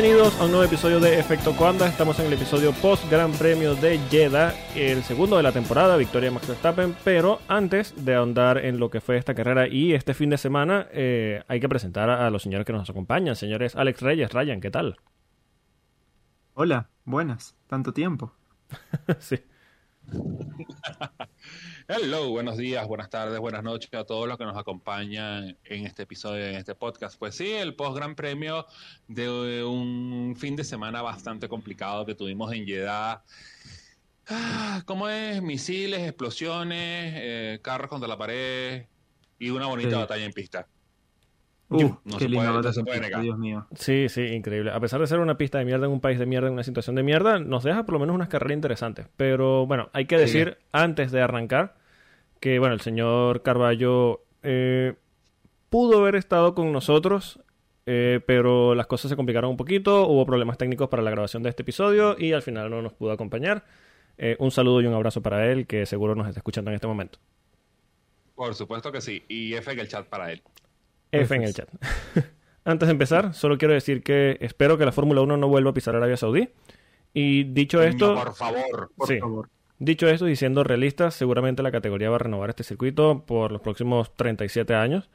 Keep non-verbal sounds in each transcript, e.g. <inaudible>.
Bienvenidos a un nuevo episodio de Efecto Coanda. Estamos en el episodio post Gran Premio de Jeddah, el segundo de la temporada, victoria de Max Verstappen. Pero antes de ahondar en lo que fue esta carrera y este fin de semana, eh, hay que presentar a los señores que nos acompañan. Señores Alex Reyes, Ryan, ¿qué tal? Hola, buenas, tanto tiempo. <laughs> sí. Hello, buenos días, buenas tardes, buenas noches a todos los que nos acompañan en este episodio, en este podcast. Pues sí, el post Gran Premio de un fin de semana bastante complicado que tuvimos en Jeddah. Ah, ¿Cómo es? Misiles, explosiones, eh, carros contra la pared y una bonita Sí. batalla en pista. Uh, no qué se linda puede- no batalla se en puede pista, negar. Dios mío. Sí, sí, increíble. A pesar de ser una pista de mierda en un país de mierda, en una situación de mierda, nos deja por lo menos unas carreras interesantes. Pero bueno, hay que Sí. decir antes de arrancar que bueno, el señor Carballo eh, pudo haber estado con nosotros, eh, pero las cosas se complicaron un poquito, hubo problemas técnicos para la grabación de este episodio y al final no nos pudo acompañar. Eh, un saludo y un abrazo para él, que seguro nos está escuchando en este momento. Por supuesto que sí. Y F en el chat para él. F en el chat. <laughs> Antes de empezar, solo quiero decir que espero que la Fórmula 1 no vuelva a pisar Arabia Saudí. Y dicho esto, No, por favor. Por Sí. favor. Dicho esto y siendo realistas, seguramente la categoría va a renovar este circuito por los próximos 37 años.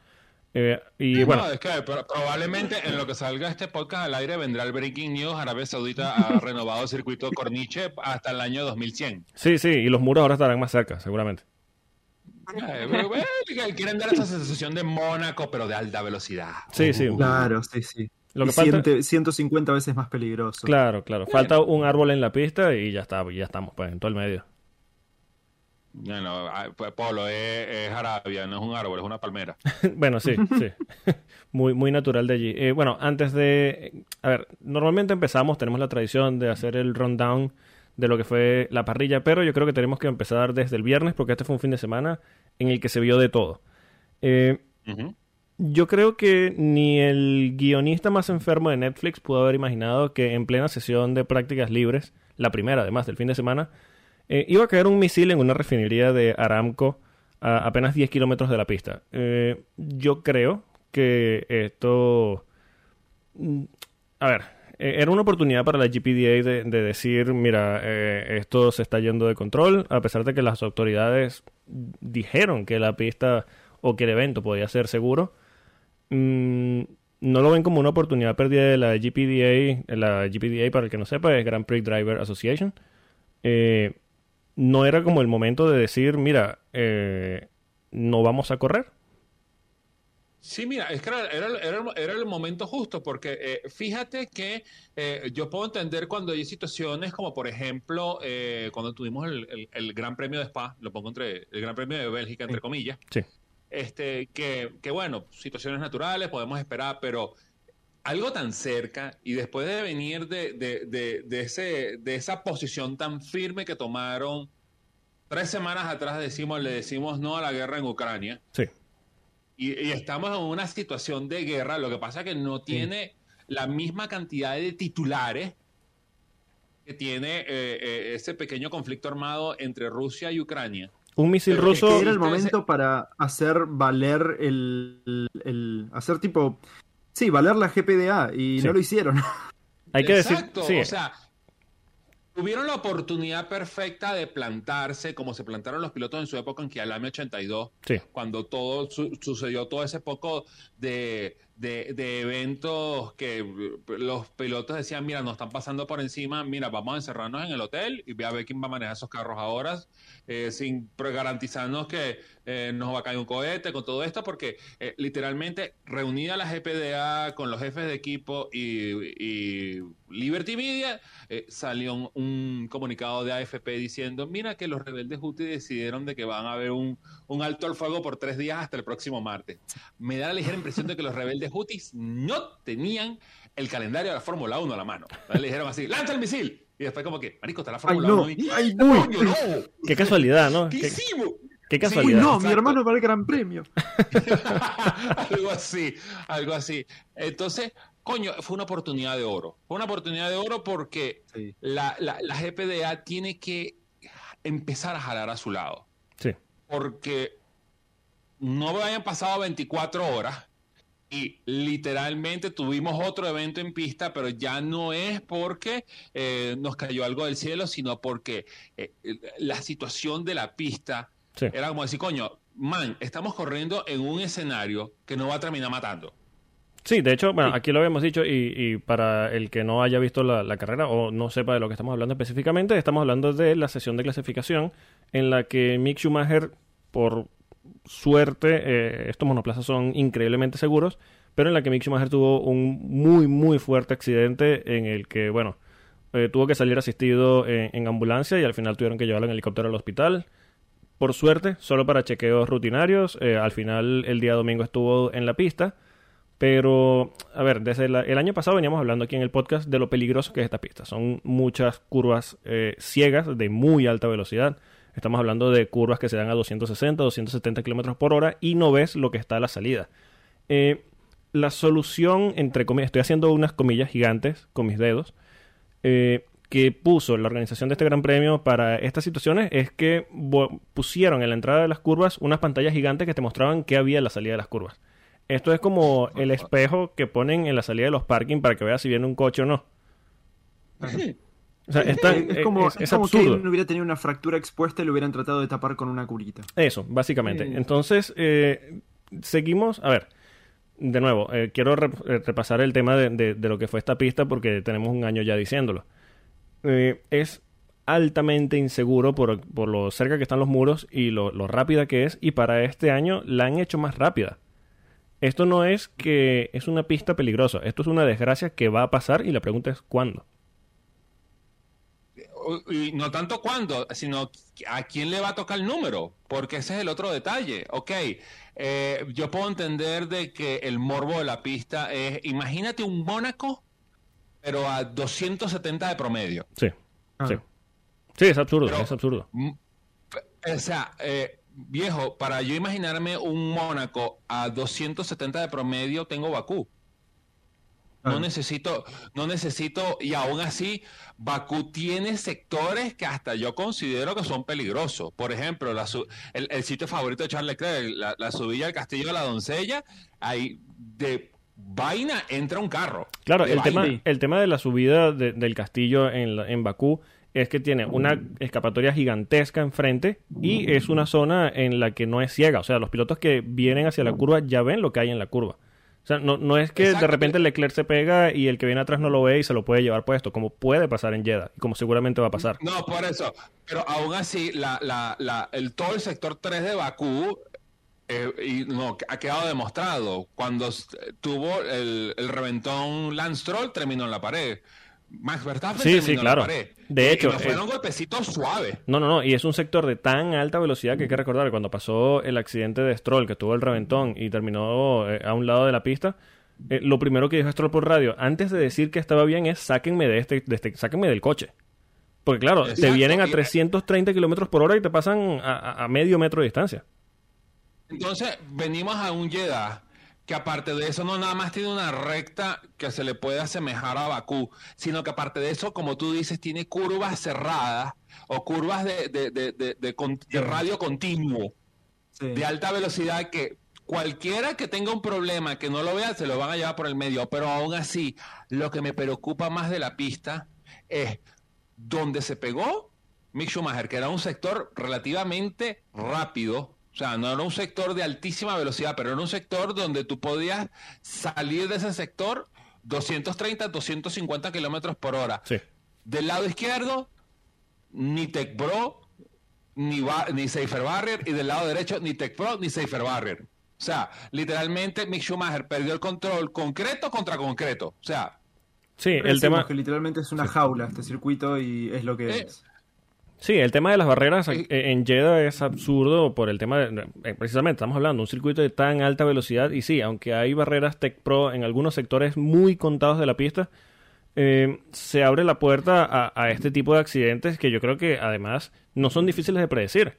Eh, y No, bueno, es que pro- probablemente en lo que salga este podcast al aire vendrá el Breaking News. Arabia Saudita ha <laughs> renovado el circuito Corniche hasta el año 2100. sí, sí, y los muros ahora estarán más cerca, seguramente. Eh, bueno, bueno, quieren dar esa sensación de Mónaco, pero de alta velocidad. Sí, sí. Claro, sí, sí. Lo Y que falta- ciente- 150 veces más peligroso. Claro, claro. Falta un árbol en la pista y ya está, ya estamos pues en todo el medio. Bueno, ah, pues, Polo es, es Arabia, no es un árbol, es una palmera. <laughs> bueno, sí, sí. <laughs> muy, muy natural de allí. Eh, bueno, antes de... A ver, normalmente empezamos, tenemos la tradición de hacer el rundown de lo que fue la parrilla, pero yo creo que tenemos que empezar desde el viernes porque este fue un fin de semana en el que se vio de todo. Eh, yo creo que ni el guionista más enfermo de Netflix pudo haber imaginado que en plena sesión de prácticas libres, la primera además del fin de semana, eh, iba a caer un misil en una refinería de Aramco a apenas 10 kilómetros de la pista. Eh, yo creo que esto... mm, A ver, eh, era una oportunidad para la GPDA de, de decir, mira, eh, esto se está yendo de control, a pesar de que las autoridades dijeron que la pista o que el evento podía ser seguro. Mm, no lo ven como una oportunidad perdida de la GPDA. La GPDA, para el que no sepa, es Grand Prix Driver Association. Eh, no era como el momento de decir, mira, eh, no vamos a correr. Sí, mira, es que era, era, era el- era el momento justo, porque eh, fíjate que eh, yo puedo entender cuando hay situaciones como, por ejemplo, eh, cuando tuvimos el, el- el Gran Premio de Spa, lo pongo entre el Gran Premio de Bélgica, entre comillas, Sí. este, que, que bueno, situaciones naturales, podemos esperar, pero algo tan cerca y después de venir de, de, de, de ese, de esa posición tan firme que tomaron tres semanas atrás, decimos, le decimos no a la guerra en Ucrania. Sí. Y, y estamos en una situación de guerra. Lo que pasa es que no tiene la misma cantidad de titulares que tiene eh, eh, ese pequeño conflicto armado entre Rusia y Ucrania. Un misil Pero es ruso. Que era el momento para hacer valer el, el- el- hacer tipo sí, valer la GPDA y Sí. no lo hicieron. <laughs> Hay que Exacto, decir. Sí, o sea, tuvieron la oportunidad perfecta de plantarse como se plantaron los pilotos en su época en Kialami 82, sí. cuando todo su- sucedió todo ese poco de, de- de eventos que eh, los pilotos decían, mira, nos están pasando por encima, mira, vamos a encerrarnos en el hotel y ve a ver quién va a manejar esos carros ahora, eh, sin garantizarnos que eh, nos va a caer un cohete con todo esto, porque eh, literalmente reunida la GPDA con los jefes de equipo y Liberty Media, eh, salió un, un comunicado de AFP diciendo, mira que los rebeldes Houthi decidieron de que van a haber un, un alto al fuego por tres días hasta el próximo martes. Me da la ligera impresión de que los rebeldes Houthis no tenían el calendario de la Fórmula 1 a la mano. Le dijeron así, lanza el misil. Y después como que, marico, está la Fórmula no. 1 y... Ay, no. ¡Coño, no! Qué casualidad, ¿no? ¿Qué Qué, hicimos? qué Uy, casualidad. no, mi hermano va al Gran Premio. <laughs> algo así, algo así. Entonces, coño, fue una oportunidad de oro. Fue una oportunidad de oro porque Sí. la, la, la GPDA tiene que empezar a jalar a su lado. Sí. Porque no hayan pasado 24 horas y literalmente tuvimos otro evento en pista, pero ya no es porque eh, nos cayó algo del cielo, sino porque eh, la situación de la pista era como decir, coño, man, estamos corriendo en un escenario que nos va a terminar matando. Sí, de hecho, bueno, aquí lo habíamos dicho y, para el que no haya visto la, carrera o no sepa de lo que estamos hablando específicamente, estamos hablando de la sesión de clasificación en la que Mick Schumacher, por suerte, eh, estos monoplazas son increíblemente seguros, pero en la que Mick Schumacher tuvo un muy, muy fuerte accidente en el que, bueno, eh, tuvo que salir asistido en, ambulancia y al final tuvieron que llevarlo en helicóptero al hospital. Por suerte, solo para chequeos rutinarios, eh, al final el día domingo estuvo en la pista. Pero, a ver, desde el año pasado veníamos hablando aquí en el podcast de lo peligroso que es esta pista. Son muchas curvas ciegas de muy alta velocidad. Estamos hablando de curvas que se dan a 260, 270 kilómetros por hora y no ves lo que está a la salida. Eh, la solución, entre comillas, estoy haciendo unas comillas gigantes con mis dedos, eh, que puso la organización de este Gran Premio para estas situaciones es que pusieron en la entrada de las curvas unas pantallas gigantes que te mostraban qué había en la salida de las curvas. Esto es como el espejo que ponen en la salida de los parking para que veas si viene un coche o no. O sea, es, como, es, que no hubiera tenido una fractura expuesta y lo hubieran tratado de tapar con una curita. Eso, básicamente. Entonces, eh, seguimos. A ver, de nuevo, eh, quiero eh, repasar el tema de, lo que fue esta pista porque tenemos un año ya diciéndolo. es altamente inseguro por, lo cerca que están los muros y lo, lo rápida que es. Y para este año la han hecho más rápida. Esto no es que es una pista peligrosa. Esto es una desgracia que va a pasar y la pregunta es cuándo y no tanto cuándo, sino a quién le va a tocar el número, porque ese es el otro detalle. Ok, eh, yo puedo entender de que el morbo de la pista es, imagínate un Mónaco, pero a 270 de promedio. Sí, ah. sí. Sí, es absurdo, es absurdo. O sea, eh, viejo, para yo imaginarme un Mónaco a 270 de promedio, tengo Bakú. No necesito, no necesito, y aún así, Bakú tiene sectores que hasta yo considero que son peligrosos. Por ejemplo, el, sitio favorito de Charles Leclerc, la, subida del Castillo de la Doncella, ahí de vaina entra un carro. Claro, el tema, el tema de la subida del castillo en, en Bakú es que tiene una escapatoria gigantesca enfrente y es una zona en la que no es ciega. O sea, los pilotos que vienen hacia la curva ya ven lo que hay en la curva. O sea, no, no es que de repente el Leclerc se pega y el que viene atrás no lo ve y se lo puede llevar puesto, como puede pasar en Jeddah y como seguramente va a pasar. No, por eso. Pero aún así, la, la, la, el, todo el sector 3 de Bakú eh, y no, ha quedado demostrado. Cuando tuvo el, el reventón Lance Troll, terminó en la pared. Max Verstappen sí, sí, claro. De hecho, y fueron golpecitos suaves. No, no, no, y es un sector de tan alta velocidad que hay que recordar cuando pasó el accidente de Stroll, que tuvo el reventón y terminó eh, a un lado de la pista, eh, lo primero que dijo Stroll por radio, antes de decir que estaba bien, es sáquenme de este, de este sáquenme del coche. Porque claro, te vienen a 330 kilómetros por hora y te pasan a, a, medio metro de distancia. Entonces, venimos a un Jeddah que aparte de eso no nada más tiene una recta que se le puede asemejar a Bakú, sino que aparte de eso, como tú dices, tiene curvas cerradas o curvas de, de, de, radio continuo, de alta velocidad que cualquiera que tenga un problema que no lo vea se lo van a llevar por el medio, pero aún así lo que me preocupa más de la pista es donde se pegó Mick Schumacher, que era un sector relativamente rápido, o sea, no era un sector de altísima velocidad, pero era un sector donde tú podías salir de ese sector 230, 250 kilómetros por hora. Sí. Del lado izquierdo, ni Tech Pro, ni, ni Safer Barrier, y del lado derecho, ni Tech Pro, ni Safer Barrier. O sea, literalmente Mick Schumacher perdió el control concreto contra concreto. O sea, sí, el tema que literalmente es una jaula este circuito y es lo que eh, es. Sí, el tema de las barreras en Jeddah es absurdo por el tema de, eh, precisamente estamos hablando de un circuito de tan alta velocidad y sí, aunque hay barreras Tech Pro en algunos sectores muy contados de la pista, eh, se abre la puerta a, este tipo de accidentes que yo creo que además no son difíciles de predecir.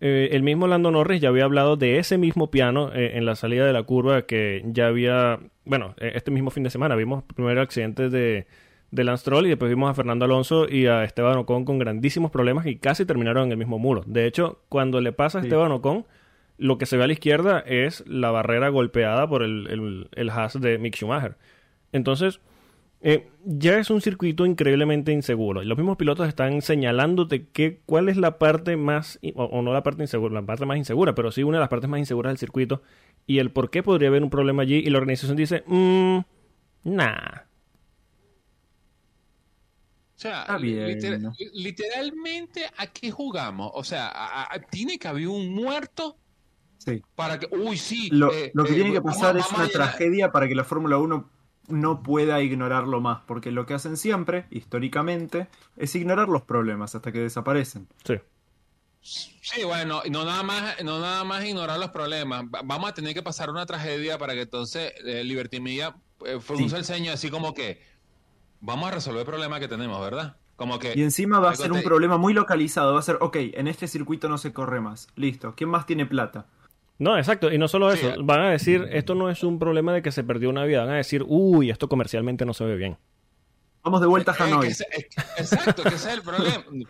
Eh, el mismo Lando Norris ya había hablado de ese mismo piano en la salida de la curva que ya había, bueno, este mismo fin de semana vimos el primer accidente de de Lance Troll y después vimos a Fernando Alonso y a Esteban Ocon con grandísimos problemas y casi terminaron en el mismo muro. De hecho, cuando le pasa a Esteban Ocon, lo que se ve a la izquierda es la barrera golpeada por el, el, el hash de Mick Schumacher. Entonces, eh, ya es un circuito increíblemente inseguro. Y los mismos pilotos están señalándote que, cuál es la parte más, o, no la parte insegura, la parte más insegura, pero sí una de las partes más inseguras del circuito y el por qué podría haber un problema allí. Y la organización dice, mmm, nah. O sea, literalmente, ¿a qué jugamos? O sea, ¿tiene que haber un muerto? Sí. Para que, uy, sí. Lo, que eh, tiene que pasar es una tragedia para que la Fórmula 1 no pueda ignorarlo más, porque lo que hacen siempre, históricamente, es ignorar los problemas hasta que desaparecen. Sí. Sí, bueno, no nada más, no nada más ignorar los problemas. Vamos a tener que pasar una tragedia para que entonces eh, Liberty Media eh, el ceño así como que vamos a resolver el problema que tenemos, ¿verdad? Como que y encima va a ser un problema muy localizado. Va a ser, ok, en este circuito no se corre más. Listo. ¿Quién más tiene plata? No, exacto. Y no solo eso. Van a decir, esto no es un problema de que se perdió una vida. Van a decir, uy, esto comercialmente no se ve bien. Vamos de vuelta a Hanoi. exacto, que ese es el problema. <laughs>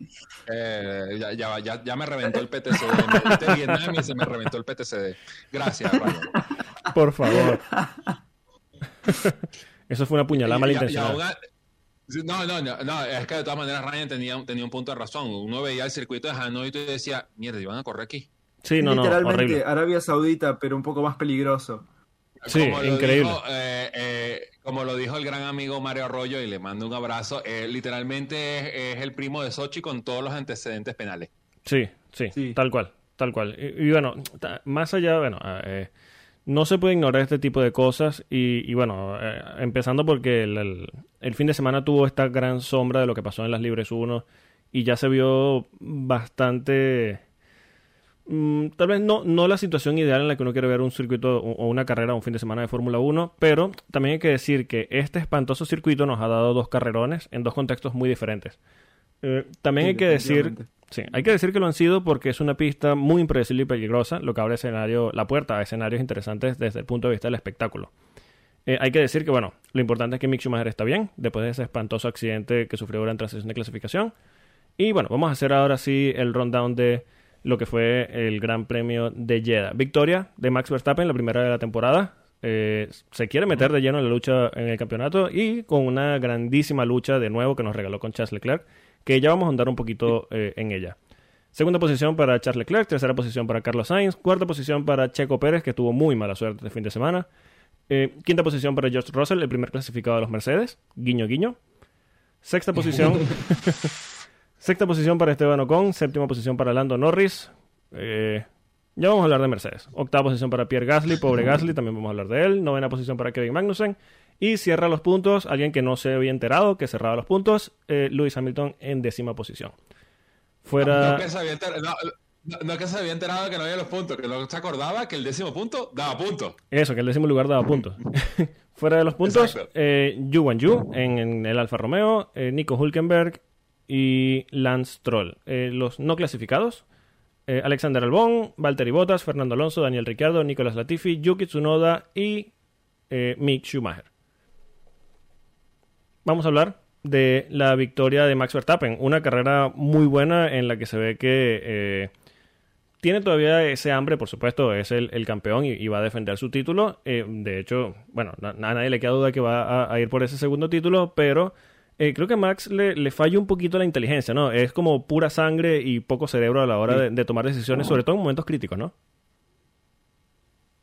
Eh, ya, ya, ya, me reventó el PTCD. Me Vietnam y se me reventó el PTCD. Gracias, Ryan. Por favor. <laughs> Eso fue una puñalada malintencionada. No, no, no, no, es que de todas maneras Ryan tenía, tenía un punto de razón. Uno veía el circuito de Hanoi y tú decías, mierda, iban a correr aquí. Sí, no, Literalmente Arabia Saudita, pero un poco más peligroso. Sí, increíble. Eh, eh, como lo dijo el gran amigo Mario Arroyo, y le mando un abrazo, eh, literalmente es, el primo de Sochi con todos los antecedentes penales. Sí, sí, tal cual, tal cual. Y, bueno, más allá, bueno, no se puede ignorar este tipo de cosas y, bueno, empezando porque el, fin de semana tuvo esta gran sombra de lo que pasó en las Libres 1 y ya se vio bastante Mm, tal vez no, no la situación ideal en la que uno quiere ver un circuito o una carrera un fin de semana de Fórmula 1, pero también hay que decir que este espantoso circuito nos ha dado dos carrerones en dos contextos muy diferentes. Eh, también hay que decir, sí, hay que decir que lo han sido porque es una pista muy impredecible y peligrosa, lo que abre escenario, la puerta a escenarios interesantes desde el punto de vista del espectáculo. Eh, hay que decir que, bueno, lo importante es que Mick Schumacher está bien, después de ese espantoso accidente que sufrió durante la sesión de clasificación. Y bueno, vamos a hacer ahora sí el rundown de lo que fue el Gran Premio de Jeddah. Victoria de Max Verstappen, la primera de la temporada. Eh, se quiere meter de lleno en la lucha en el campeonato y con una grandísima lucha de nuevo que nos regaló con Charles Leclerc, que ya vamos a andar un poquito eh, en ella. Segunda posición para Charles Leclerc, tercera posición para Carlos Sainz, cuarta posición para Checo Pérez, que tuvo muy mala suerte este fin de semana. Eh, quinta posición para George Russell, el primer clasificado de los Mercedes, guiño guiño. Sexta posición <laughs> Sexta posición para Esteban Ocon, séptima posición para Lando Norris. Eh, ya vamos a hablar de Mercedes. Octava posición para Pierre Gasly, pobre <laughs> Gasly, también vamos a hablar de él. Novena posición para Kevin Magnussen. Y cierra los puntos, alguien que no se había enterado que cerraba los puntos, eh, Lewis Hamilton en décima posición. Fuera... No, que se había enterado, no, que se había enterado que no había los puntos, que no se acordaba que el décimo punto daba puntos. Eso, que el décimo lugar daba puntos. <laughs> Fuera de los puntos, eh, Yu Wan Yu en, el Alfa Romeo, eh, Nico Hulkenberg y Lance Troll. Eh, los no clasificados, eh, Alexander Albón, Valtteri Bottas, Fernando Alonso, Daniel Ricciardo, Nicolás Latifi, Yuki Tsunoda y Mick Schumacher. Vamos a hablar de la victoria de Max Verstappen, una carrera muy buena en la que se ve que tiene todavía ese hambre, por supuesto, es el, campeón y, va a defender su título. de hecho, bueno, a nadie le queda duda que va a, ir por ese segundo título, pero eh, creo que a Max le, le, falla un poquito la inteligencia, ¿no? Es como pura sangre y poco cerebro a la hora de, tomar decisiones, sobre todo en momentos críticos, ¿no?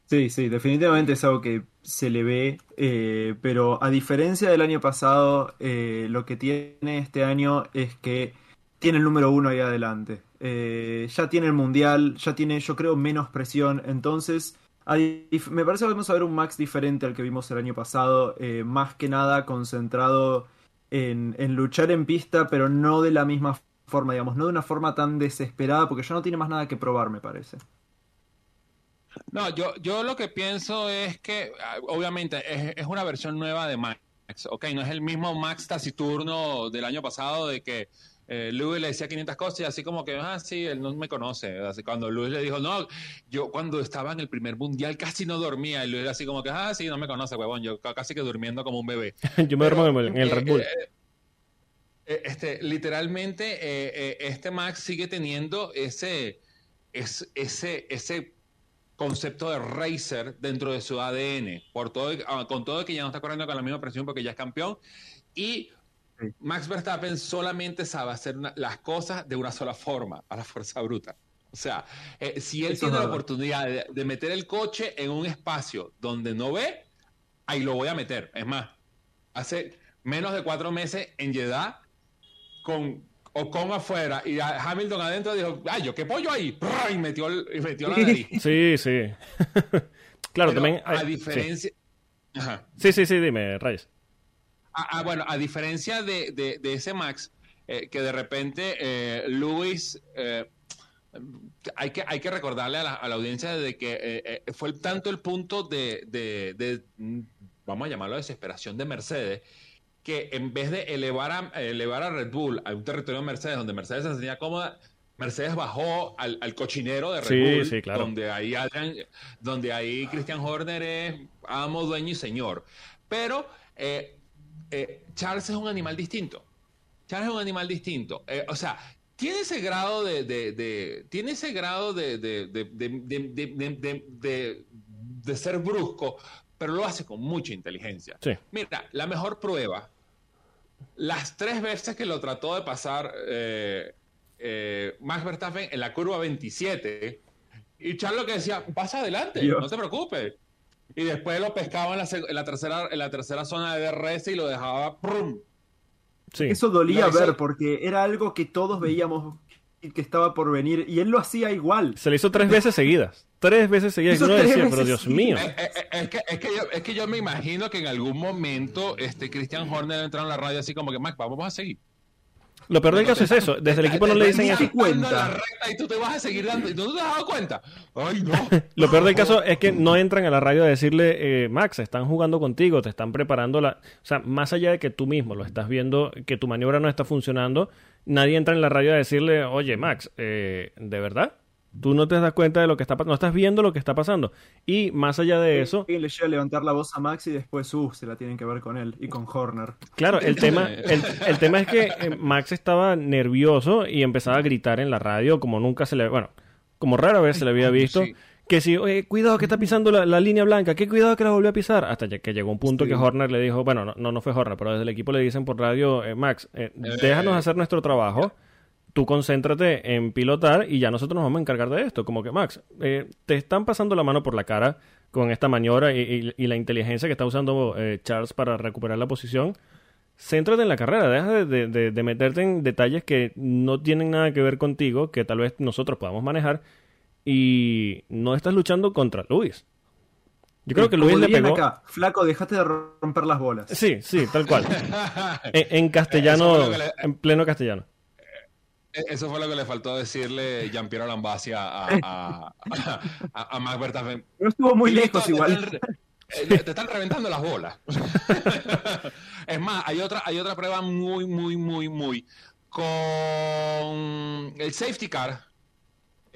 Sí, sí, definitivamente es algo que se le ve, eh, pero a diferencia del año pasado, eh, lo que tiene este año es que tiene el número uno ahí adelante. ya tiene el mundial, ya tiene, yo creo, menos presión, entonces me parece que vamos a ver un Max diferente al que vimos el año pasado, más que nada concentrado en, luchar en pista, pero no de la misma forma, digamos, no de una forma tan desesperada, porque ya no tiene más nada que probar, me parece. No, yo, yo lo que pienso es que, ah, obviamente, es, una versión nueva de Max, ¿ok? No es el mismo Max taciturno del año pasado de que eh, Luis le decía 500 cosas y así como que, ah, sí, él no me conoce. Así, cuando Luis le dijo, no, yo cuando estaba en el primer mundial casi no dormía. Y Luis era así como que, ah, sí, no me conoce, huevón. Yo casi que durmiendo como un bebé. <laughs> yo me duermo en el Red Bull. Eh, eh, este, literalmente, este Max sigue teniendo ese, ese, ese concepto de racer dentro de su ADN, por todo, ah, con todo que ya no está corriendo con la misma presión porque ya es campeón. Y Max Verstappen solamente sabe hacer las cosas de una sola forma, a la fuerza bruta. O sea, eh, si él tiene la oportunidad de, meter el coche en un espacio donde no ve, ahí lo voy a meter. Es más, hace menos de cuatro meses en Jeddah, con Ocon afuera y Hamilton adentro, dijo, ay, yo qué pollo ahí, y metió, y metió la nariz. <laughs> Sí, sí. <laughs> claro, también... a diferencia... Sí. sí, sí, dime, Reyes. Ah, ah, bueno, a diferencia de, ese Max, eh, que de repente eh, Luis... Eh, hay que, hay que recordarle a la, audiencia de que fue tanto el punto de, de, vamos a llamarlo desesperación de Mercedes, que en vez de elevar a, elevar a Red Bull a un territorio de Mercedes donde Mercedes se sentía cómoda, Mercedes bajó al, cochinero de Red Bull, donde ahí donde ahí Christian Horner es amo, dueño y señor. Pero eh, eh, Charles es un animal distinto. Charles es un animal distinto. Eh, o sea, tiene ese grado de, tiene ese grado de, de, ser brusco, pero lo hace con mucha inteligencia. Mira, la mejor prueba las tres veces que lo trató de pasar eh, eh, Max Verstappen en la curva 27, y Charles que decía, pasa adelante, no te preocupes. Y después lo pescaba en la, tercera, en la tercera zona de DRS y lo dejaba ¡prum! Eso dolía ver porque era algo que todos veíamos que estaba por venir y él lo hacía igual. Se le hizo tres veces seguidas. Tres veces seguidas. Y uno decía, pero Dios mío. Eh, eh, eh, es, que, es, que yo, es, que, yo, me imagino que en algún momento este Christian Horner entró en la radio así como que, Mac, vamos a seguir. Lo peor del caso es eso. Desde el equipo no le dicen eso. Cuenta. y tú te vas a seguir dando. ¿Y tú no te has dado cuenta? Ay, no. <laughs> Lo peor del caso es que no entran a la radio a decirle, eh, Max, están jugando contigo, te están preparando la. O sea, más allá de que tú mismo lo estás viendo, que tu maniobra no está funcionando, nadie entra en la radio a decirle, oye, Max, eh, ¿de verdad? Tú no te das cuenta de lo que está pasando, no estás viendo lo que está pasando. Y más allá de eso... Y le llega a levantar la voz a Max y después, uh, se la tienen que ver con él y con Horner. Claro, el tema, <laughs> el, tema es que eh, Max estaba nervioso y empezaba a gritar en la radio como nunca se le... Bueno, como rara vez se le había visto. Que si, oye, cuidado que está pisando la, línea blanca, qué cuidado que la volvió a pisar. Hasta que llegó un punto que Horner le dijo, bueno, no, no, fue Horner, pero desde el equipo le dicen por radio, eh, Max, eh, déjanos hacer nuestro trabajo tú concéntrate en pilotar y ya nosotros nos vamos a encargar de esto. Como que, Max, eh, te están pasando la mano por la cara con esta maniobra y, la inteligencia que está usando eh, Charles para recuperar la posición. Céntrate en la carrera, deja de, meterte en detalles que no tienen nada que ver contigo, que tal vez nosotros podamos manejar, y no estás luchando contra Luis. Yo creo que Luis le pegó. Acá, flaco, déjate de romper las bolas. Sí, sí, tal cual. <laughs> en, castellano, en pleno castellano. E-, eso fue lo que le faltó decirle Jean-Pierre Lambasi a, a, a, Max Verstappen. No estuvo muy lejos igual. Eh, te están reventando las bolas. <laughs> es más, hay otra, hay otra prueba muy, muy, muy, muy. Con el safety car,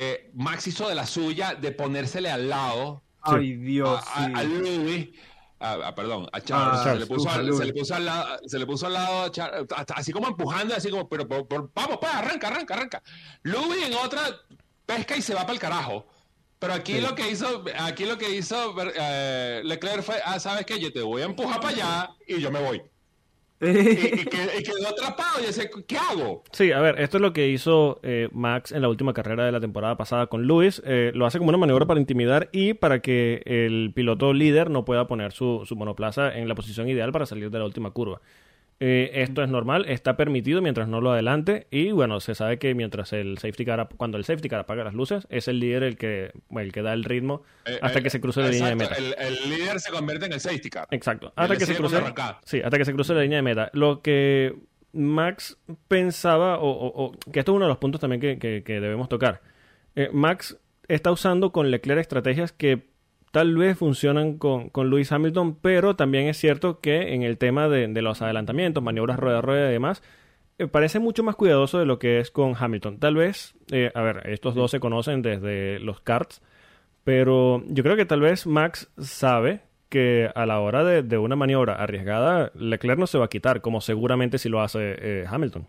eh, Max hizo de la suya de ponérsele al lado. Ay, Dios. A, Louis Ah, ah, perdón, a Charles. Ah, se, le puso al, se, le puso al, lado, se le puso al lado a Charles, así como empujando, así como, pero, vamos, pues, arranca, arranca, arranca. Louis en otra pesca y se va para el carajo. Pero aquí lo que hizo, aquí lo que hizo eh, Leclerc fue, ah, ¿sabes qué? Yo te voy a empujar para allá y yo me voy <laughs> y, quedó atrapado y dice, ¿qué hago? Sí, a ver, esto es lo que hizo eh, Max en la última carrera de la temporada pasada con Lewis. Eh, lo hace como una maniobra para intimidar y para que el piloto líder no pueda poner su, su monoplaza en la posición ideal para salir de la última curva. Eh, esto es normal, está permitido mientras no lo adelante y bueno, se sabe que mientras el safety car, cuando el safety car apaga las luces, es el líder el que, el que da el ritmo eh, hasta eh, que se cruce la línea de meta. El, líder se convierte en el safety car. Exacto, hasta que se cruce. Sí, hasta que se cruce la línea de meta. Lo que Max pensaba, o, que esto es uno de los puntos también que, que debemos tocar. Max está usando con Leclerc estrategias que tal vez funcionan con, con Lewis Hamilton, pero también es cierto que en el tema de, los adelantamientos, maniobras rueda a rueda y demás, eh, parece mucho más cuidadoso de lo que es con Hamilton. Tal vez, eh, a ver, estos dos se conocen desde los karts, pero yo creo que tal vez Max sabe que a la hora de, una maniobra arriesgada, Leclerc no se va a quitar, como seguramente si lo hace eh, Hamilton.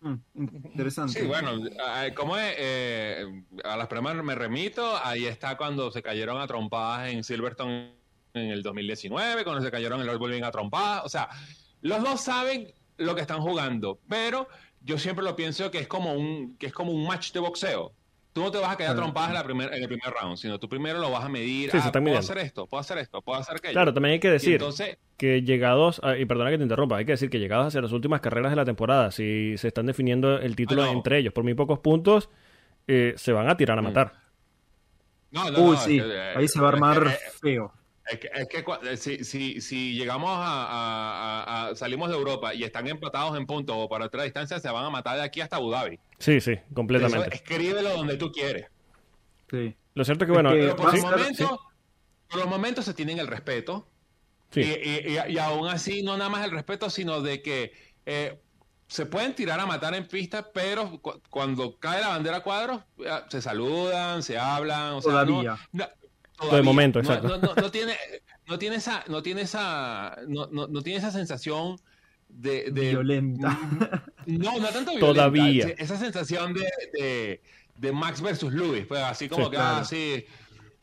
Mm, interesante. Sí, bueno, como es, eh, a las primeras me remito, ahí está cuando se cayeron a trompadas en Silverstone en el 2019, cuando se cayeron en el Bull a trompadas, o sea, los dos saben lo que están jugando, pero yo siempre lo pienso que es como un, que es como un match de boxeo. Tú no te vas a quedar trompadas en, la primer, en el primer round, sino tú primero lo vas a medir. ah, puedo hacer esto, puedo hacer esto, puedo hacer aquello. Claro, también hay que decir que llegados, y perdona que te interrumpa, hay que decir que llegados hacia las últimas carreras de la temporada, si se están definiendo el título ah, entre ellos por muy pocos puntos, eh, se van a tirar a mm. matar. No, no, Uy, sí, eh, ahí se va a armar feo. Es que, es que eh, si, si, si, llegamos a, salimos de Europa y están empatados en puntos o para otra distancia, se van a matar de aquí hasta Abu Dhabi. Sí, sí, completamente. escríbelo donde tú quieres. Sí. Lo cierto es que, bueno, por, los momentos, por los momentos se tienen el respeto. Y, y, aún así, no nada más el respeto, sino de que eh, se pueden tirar a matar en pista, pero cuando cae la bandera cuadros, se saludan, se hablan. O sea, de momento, exacto. No, tiene, no tiene esa, no tiene esa, no, no, tiene esa sensación de, violenta. No, no tanto violenta. Todavía. Esa sensación de, de, Max versus Lewis, pues así como que, ah, sí,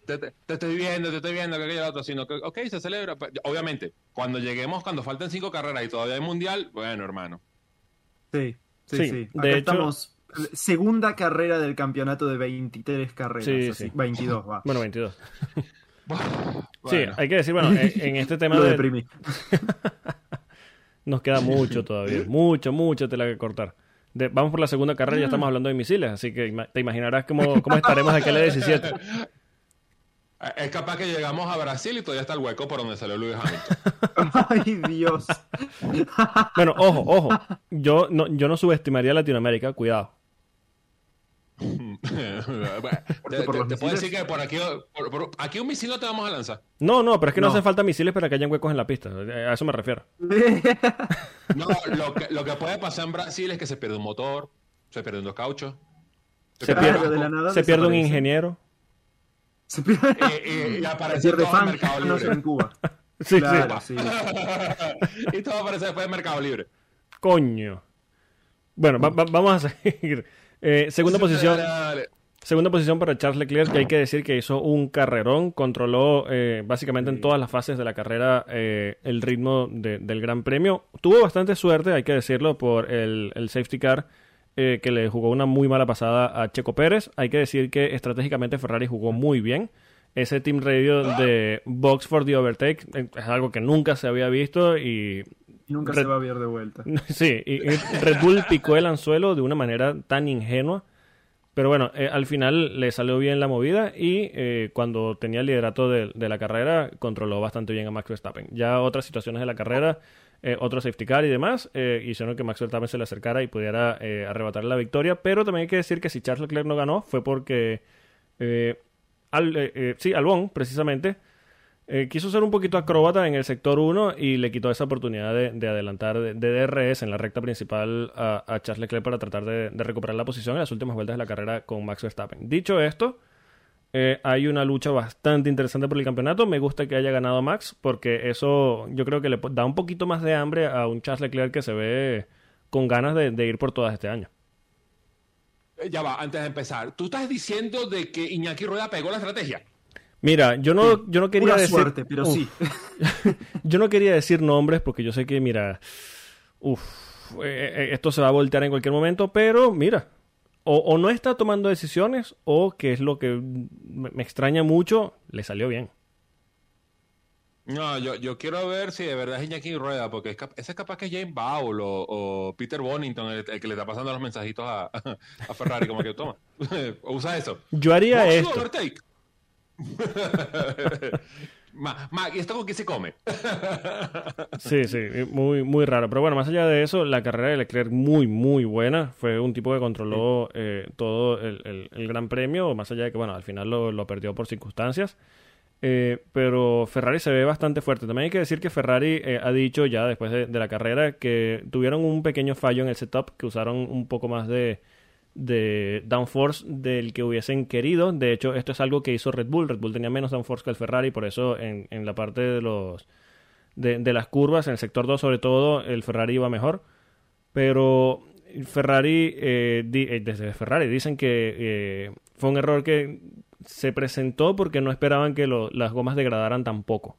te, estoy viendo, te estoy viendo, que aquello otro, sino que, ok, se celebra. Pues, obviamente, cuando lleguemos, cuando falten cinco carreras y todavía hay mundial, bueno, hermano. Sí, sí, sí. de hecho, estamos segunda carrera del campeonato de 23 carreras. Sí, sí. 22, va. Bueno, 22. <laughs> Sí, hay que decir, bueno, en, este tema <laughs> de... <laughs> Nos queda mucho todavía, mucho, mucho tela que cortar. vamos por la segunda carrera y ya estamos hablando de misiles, así que te imaginarás cómo, cómo estaremos aquí en la 17. Es capaz que llegamos a Brasil y todavía está el hueco por donde salió Luis Hamilton. Ay, Dios. bueno, ojo, ojo. Yo no, yo no subestimaría a Latinoamérica, cuidado. <laughs> te, puedo decir que por aquí, por, aquí un misil no te vamos a lanzar. No, no, pero es que no, hacen falta misiles para que hayan huecos en la pista. A eso me refiero. <laughs> no, lo que, lo que puede pasar en Brasil es que se pierde un motor, se pierden dos cauchos. Se, pierde, se pierde un ingeniero. Se pierde, eh, eh, y aparece todo en Mercado Libre. en Cuba. <laughs> sí, sí. y todo aparece después en Mercado Libre. Coño. Bueno, vamos a seguir. Eh, segunda posición. Segunda posición para Charles Leclerc, que hay que decir que hizo un carrerón, controló eh, básicamente en todas las fases de la carrera eh, el ritmo del Gran Premio. Tuvo bastante suerte, hay que decirlo, por el, safety car que le jugó una muy mala pasada a Checo Pérez. Hay que decir que estratégicamente Ferrari jugó muy bien. Ese team radio de Box for the Overtake es algo que nunca se había visto y nunca se va a ver de vuelta. <laughs> Sí, y, Red Bull picó el anzuelo de una manera tan ingenua. Pero bueno, eh, al final le salió bien la movida y eh, cuando tenía el liderato de, la carrera controló bastante bien a Max Verstappen. Ya otras situaciones de la carrera, eh, otro safety car y demás, hicieron que Max Verstappen se le acercara y pudiera arrebatarle la victoria. Pero también hay que decir que si Charles Leclerc no ganó fue porque, al, sí, Albon precisamente eh, quiso ser un poquito acróbata en el sector 1 y le quitó esa oportunidad de, adelantar de, DRS en la recta principal a, Charles Leclerc para tratar de, recuperar la posición en las últimas vueltas de la carrera con Max Verstappen. Dicho esto, eh, hay una lucha bastante interesante por el campeonato. Me gusta que haya ganado Max porque eso yo creo que le da un poquito más de hambre a un Charles Leclerc que se ve con ganas de, ir por todas este año. Eh, ya va, antes de empezar, tú estás diciendo de que Iñaki Rueda pegó la estrategia. Mira, yo no, yo no quería decir. suerte, pero sí. <laughs> yo no quería decir nombres porque yo sé que, mira, uf, eh, eh, esto se va a voltear en cualquier momento, pero mira, o, no está tomando decisiones o, que es lo que me, extraña mucho, le salió bien. No, yo, yo quiero ver si de verdad es Iñaki Rueda, porque ese es capaz que es James Bowles o, Peter Bonington el, que le está pasando los mensajitos a, <laughs> a Ferrari, como que toma, <laughs> usa eso. Yo haría esto. <laughs> ¿y esto con qué se come? sí, sí, muy, muy raro. Pero bueno, más allá de eso, la carrera de Leclerc muy, muy buena. Fue un tipo que controló eh, todo el, Gran Premio, más allá de que, bueno, al final lo, perdió por circunstancias. Eh, pero Ferrari se ve bastante fuerte. También hay que decir que Ferrari eh, ha dicho ya después de, la carrera que tuvieron un pequeño fallo en el setup, que usaron un poco más de, de downforce del que hubiesen querido. De hecho, esto es algo que hizo Red Bull. Red Bull tenía menos downforce que el Ferrari, por eso en, en la parte de los de, las curvas, en el sector 2 sobre todo, el Ferrari iba mejor. Pero Ferrari, eh, desde Ferrari dicen que fue un error que se presentó porque no esperaban que las gomas degradaran tan poco.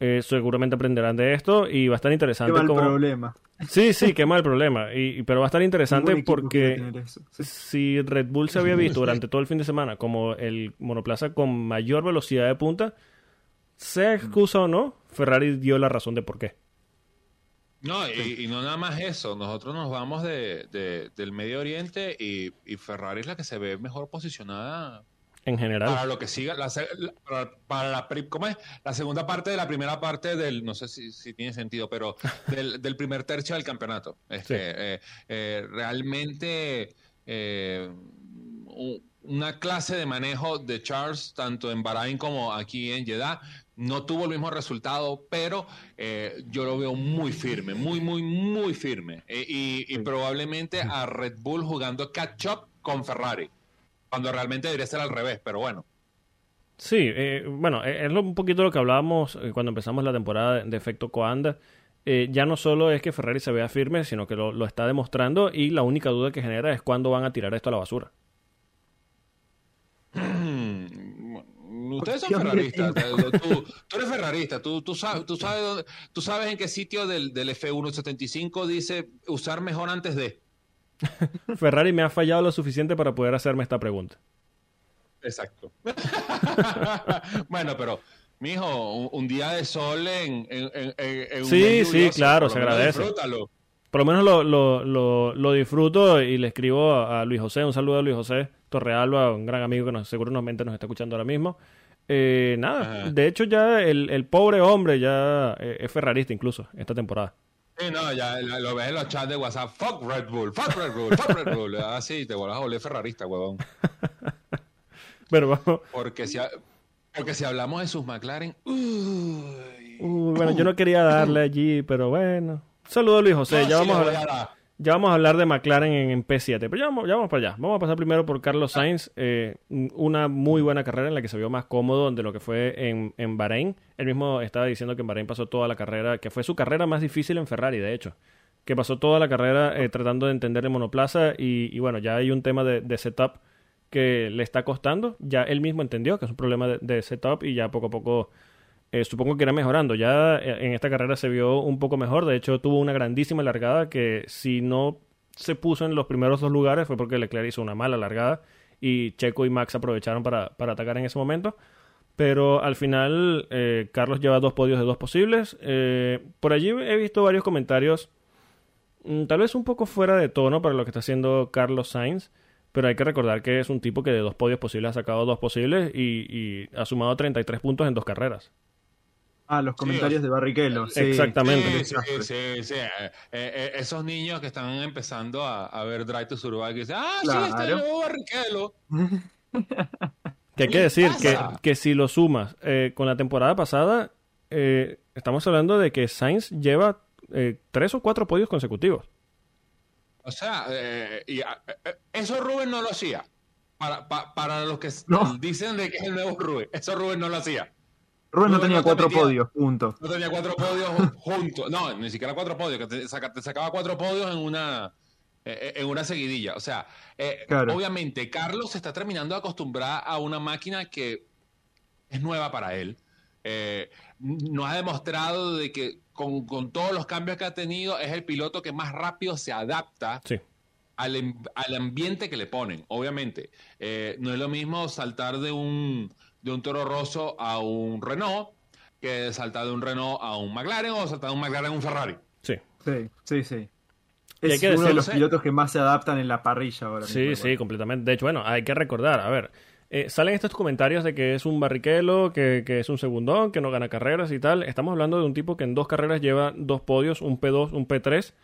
Eh, seguramente aprenderán de esto y va a estar interesante. Qué mal problema. Sí, sí, qué mal problema. Y, pero va a estar interesante porque si Red Bull se había visto durante todo el fin de semana como el monoplaza con mayor velocidad de punta, sea excusa o no, Ferrari dio la razón de por qué. No, y, no nada más eso. Nosotros nos vamos de, del Medio Oriente y, y Ferrari es la que se ve mejor posicionada en general. Para lo que siga, la, para, la, ¿cómo es? la segunda parte de la primera parte del, no sé si, tiene sentido, pero <laughs> del, primer tercio del campeonato. Este, eh, eh, realmente eh, una clase de manejo de Charles, tanto en Bahrain como aquí en Jeddah, no tuvo el mismo resultado, pero yo lo veo muy firme, muy, muy, muy firme. y, y probablemente a Red Bull jugando catch-up con Ferrari cuando realmente debería ser al revés, pero bueno. Sí, eh, bueno, eh, es un poquito lo que hablábamos eh, cuando empezamos la temporada de efecto Coanda. ya no solo es que Ferrari se vea firme, sino que lo, está demostrando y la única duda que genera es cuándo van a tirar esto a la basura. Ustedes son ferraristas. Tú, eres ferrarista. Tú, tú, sabes, tú, sabes, tú sabes en qué sitio del, del F175 dice usar mejor antes de. <laughs> Ferrari me ha fallado lo suficiente para poder hacerme esta pregunta. Exacto. <laughs> bueno, pero, mijo, un, un, día de sol en, en, Sí, sí, claro, se agradece. Por lo menos lo, lo, lo, disfruto y le escribo a, Luis José, un saludo a Luis José Torrealba, un gran amigo que nos, seguramente nos está escuchando ahora mismo. Eh, nada, de hecho ya el, el pobre hombre ya eh, es ferrarista incluso esta temporada. Sí, no, ya lo ves en los chats de WhatsApp. Fuck Red Bull, fuck Red Bull, fuck Red Bull. <laughs> Ah, sí, te vuelvas a volver ferrarista, huevón. <laughs> Pero vamos. Porque si, porque si hablamos de sus McLaren. bueno, yo no quería darle allí, pero bueno. Saludos, Luis José. ya vamos a hablar. Ya vamos a hablar de McLaren en, P7, pero ya vamos, ya vamos para allá. Vamos a pasar primero por Carlos Sainz, eh, una muy buena carrera en la que se vio más cómodo de lo que fue en, en Bahrein. Él mismo estaba diciendo que en Bahrein pasó toda la carrera, que fue su carrera más difícil en Ferrari, de hecho. Que pasó toda la carrera eh, tratando de entender el monoplaza y, bueno, ya hay un tema de, setup que le está costando. Ya él mismo entendió que es un problema de setup y ya poco a poco eh, supongo que irá mejorando. Ya eh, en esta carrera se vio un poco mejor. De hecho, tuvo una grandísima largada que si no se puso en los primeros dos lugares fue porque Leclerc hizo una mala largada y Checo y Max aprovecharon para, atacar en ese momento. Pero al final, eh, Carlos lleva dos podios de dos posibles. por allí he visto varios comentarios, mm, tal vez un poco fuera de tono para lo que está haciendo Carlos Sainz. Pero hay que recordar que es un tipo que de dos podios posibles ha sacado dos posibles y ha sumado 33 puntos en dos carreras. Ah, los comentarios de Barrichello. Sí. Exactamente. Sí, sí, sí. Eh, eh, esos niños que están empezando a, ver Drive to Survive y dicen, ah, sí, está el nuevo Barrichello. <laughs> que hay que decir que, que, si lo sumas eh, con la temporada pasada, estamos hablando de que Sainz lleva tres o cuatro podios consecutivos. O sea, y, eso Rubén no lo hacía. Para, para los que dicen de que es el nuevo Rubén, eso Rubén no lo hacía. Rubén no tenía cuatro podios juntos. No tenía cuatro podios juntos. No, ni siquiera cuatro podios, que te, sacaba cuatro podios en una, eh, eh, en una seguidilla. O sea, eh, obviamente Carlos se está terminando de acostumbrar a una máquina que es nueva para él. nos ha demostrado de que con, todos los cambios que ha tenido es el piloto que más rápido se adapta al, al, ambiente que le ponen. Obviamente, no es lo mismo saltar de un de un Toro Rosso a un Renault que saltar de un Renault a un McLaren o saltar de un McLaren a un Ferrari. Sí. Sí, sí, sí. Es uno de los pilotos que más se adaptan en la parrilla ahora. Sí, sí, completamente. De hecho, bueno, hay que recordar, a ver, eh, salen estos comentarios de que es un barriquelo, que, es un segundón, que no gana carreras y tal. Estamos hablando de un tipo que en dos carreras lleva dos podios, un P2, un P3,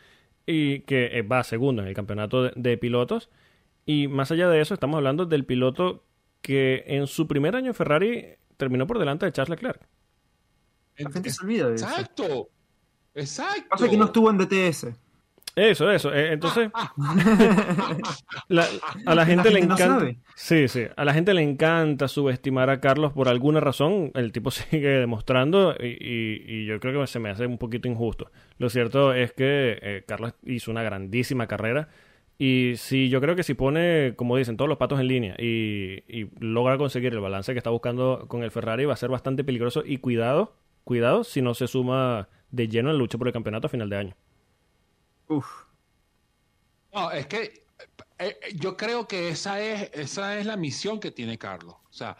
y que eh, va segundo en el campeonato de pilotos. Y más allá de eso, estamos hablando del piloto que en su primer año Ferrari terminó por delante de Charles Leclerc. La gente se olvida de eso. Exacto. Exacto. Pasa que no estuvo en DTS. Eso, eso. Eh, entonces, <laughs> a la gente le encanta. sí, sí. A la gente le encanta subestimar a Carlos por alguna razón. El tipo <laughs> sigue demostrando y, yo creo que se me hace un poquito injusto. Lo cierto es que eh, Carlos hizo una grandísima carrera Y si yo creo que si pone, como dicen, todos los patos en línea y, y logra conseguir el balance que está buscando con el Ferrari, va a ser bastante peligroso. Y cuidado, cuidado si no se suma de lleno en la lucha por el campeonato a final de año. Uf. No, es que eh, eh, yo creo que esa es, esa es la misión que tiene Carlos. O sea,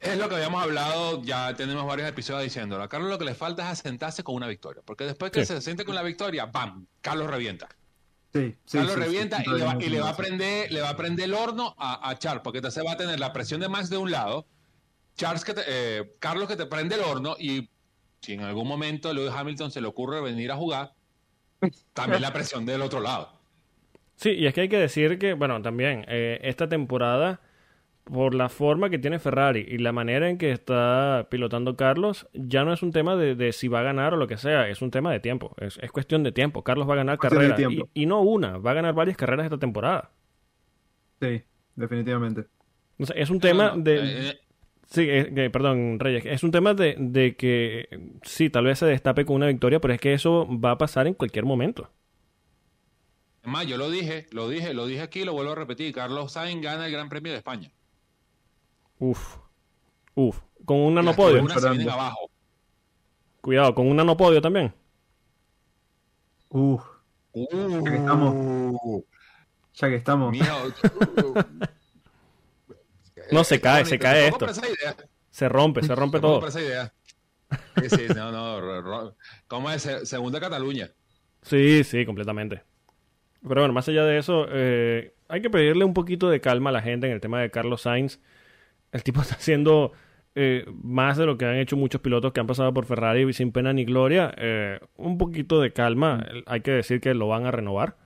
es lo que habíamos hablado, ya tenemos varios episodios diciéndolo. A Carlos lo que le falta es asentarse con una victoria. Porque después que Sí. se siente con la victoria, ¡bam! Carlos revienta. Sí, revienta y, le va, y le va a prender, le va a prender el horno a, a Charles, porque entonces va a tener la presión de Max de un lado, Charles que te- eh, Carlos que te prende el horno y si en algún momento a Lewis Hamilton se le ocurre venir a jugar, también la presión del otro lado. Sí, y es que hay que decir que, bueno, también eh, esta temporada, por la forma que tiene Ferrari y la manera en que está pilotando Carlos, ya no es un tema de, de si va a ganar o lo que sea, es un tema de tiempo, es, es cuestión de tiempo. Carlos va a ganar carreras y, y no una, va a ganar varias carreras esta temporada. Sí, definitivamente. O sea, es un tema No, no, de... eh, eh, Sí, eh, que- perdón, Reyes. Es un tema de, de que sí, tal vez se destape con una victoria, pero es que eso va a pasar en cualquier momento. es más, yo lo dije, lo dije, lo dije aquí, lo vuelvo a repetir. Carlos Sainz gana el Gran Premio de España. Uf. Uf. Con un nanopodio. abajo. Cuidado, con un nanopodio también. Uf, Uh, que estamos. ya que estamos. <laughs> No, se cae, se cae esto. Se rompe, se rompe todo. esa idea. Sí, sí, no, no. ¿Cómo es? Se- Segunda Cataluña. Sí, sí, completamente. Pero bueno, más allá de eso, eh, hay que pedirle un poquito de calma a la gente en el tema de Carlos Sainz. El tipo <laughs> está haciendo eh, más de lo que han hecho muchos pilotos que han pasado por Ferrari sin pena ni gloria. Eh, un poquito de calma. Hay que decir que lo van a renovar.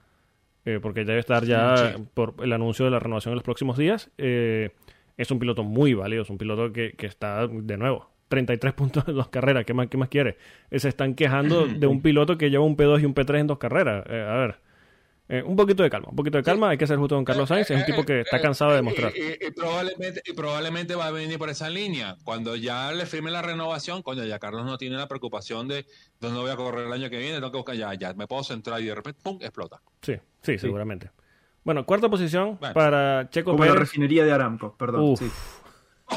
eh, porque debe estar ya Sí. por el anuncio de la renovación en los próximos días. Eh, es un piloto muy válido, es un piloto que, que está de nuevo. 33 <laughs> puntos en dos carreras, ¿qué más, qué más quiere? Eh, Se están quejando <clears throat> de un piloto que lleva un P2 y un P3 en dos carreras. A ver, eh, un poquito de calma, un poquito de calma, hay que ser justo con Carlos Sainz, es un tipo que está cansado de demostrar. Y, y- y probablemente, y probablemente va a venir por esa línea. Cuando ya le firme la renovación, coño, ya Carlos no tiene la preocupación de dónde voy a correr el año que viene, tengo que buscar ya, ya me puedo centrar y de repente, ¡pum! explota. Sí, sí, seguramente. Bueno, cuarta posición Bueno. para Checo Como la Pérez. refinería de Aramco, perdón. Uf. sí. <laughs>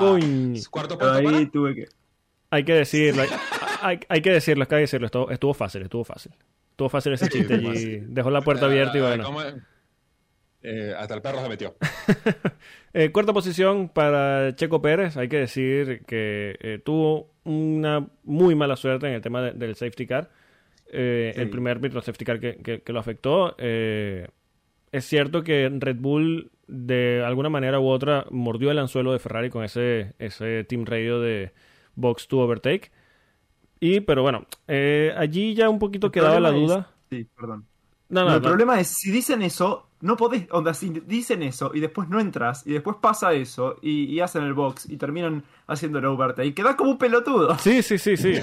¡Oh! Cuarto puesto ahí para. tuve que. Hay que decirlo, <laughs> hay, que decirlo, hay que decirlo, estuvo, estuvo fácil, estuvo fácil. Estuvo fácil ese chiste allí, dejó la puerta abierta y Ah, bueno. ¿cómo es? Eh, hasta el perro se metió. <laughs> Eh, cuarta posición para Checo Pérez. Hay que decir que eh, tuvo una muy mala suerte en el tema de- del safety car. Eh, Sí. El primer árbitro safety car que, que- que lo afectó. Eh, es cierto que Red Bull, de alguna manera u otra, mordió el anzuelo de Ferrari con ese, ese team radio de Box to Overtake. Y, pero bueno, eh, allí ya un poquito El quedaba la duda. es- Sí, perdón. No, No, no, el no. problema es, si dicen eso, no podés, onda, si dicen eso y después no entras y después pasa eso y, y hacen el box y terminan haciendo el overtake y queda como un pelotudo. Sí, sí, sí, sí. <laughs>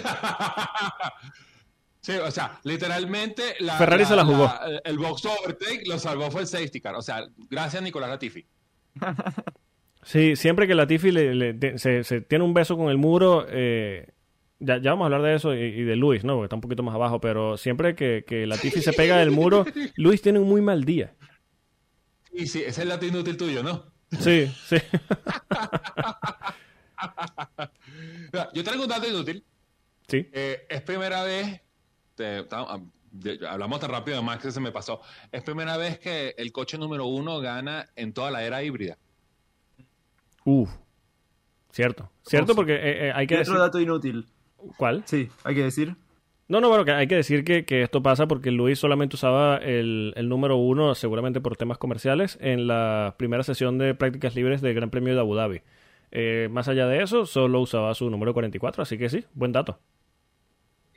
Sí, o sea, literalmente la, Ferrari se la jugó. el box overtake lo salvó fue el safety car. O sea, gracias Nicolás Latifi. Sí, siempre que Latifi le, le- se tiene un beso con el muro, eh, ya, ya vamos a hablar de eso y, y de Luis, ¿no? Porque está un poquito más abajo, pero siempre que, que Latifi se pega del muro, <laughs> Luis tiene un muy mal día. Y sí, ese es el dato inútil tuyo, ¿no? Sí, sí. <laughs> Yo traigo un dato inútil. Sí. Eh, es primera vez, te- de- hablamos tan rápido de Max que se me pasó, es primera vez que el coche número uno gana en toda la era híbrida. Uf. Cierto. Cierto porque eh, eh, hay que otro decir... dato inútil. ¿Cuál? Sí, hay que decir. No, no, bueno, que hay que decir que, que esto pasa porque Luis solamente usaba el, el número uno, seguramente por temas comerciales, en la primera sesión de prácticas libres del Gran Premio de Abu Dhabi. Eh, más allá de eso, solo usaba su número 44, así que sí, buen dato.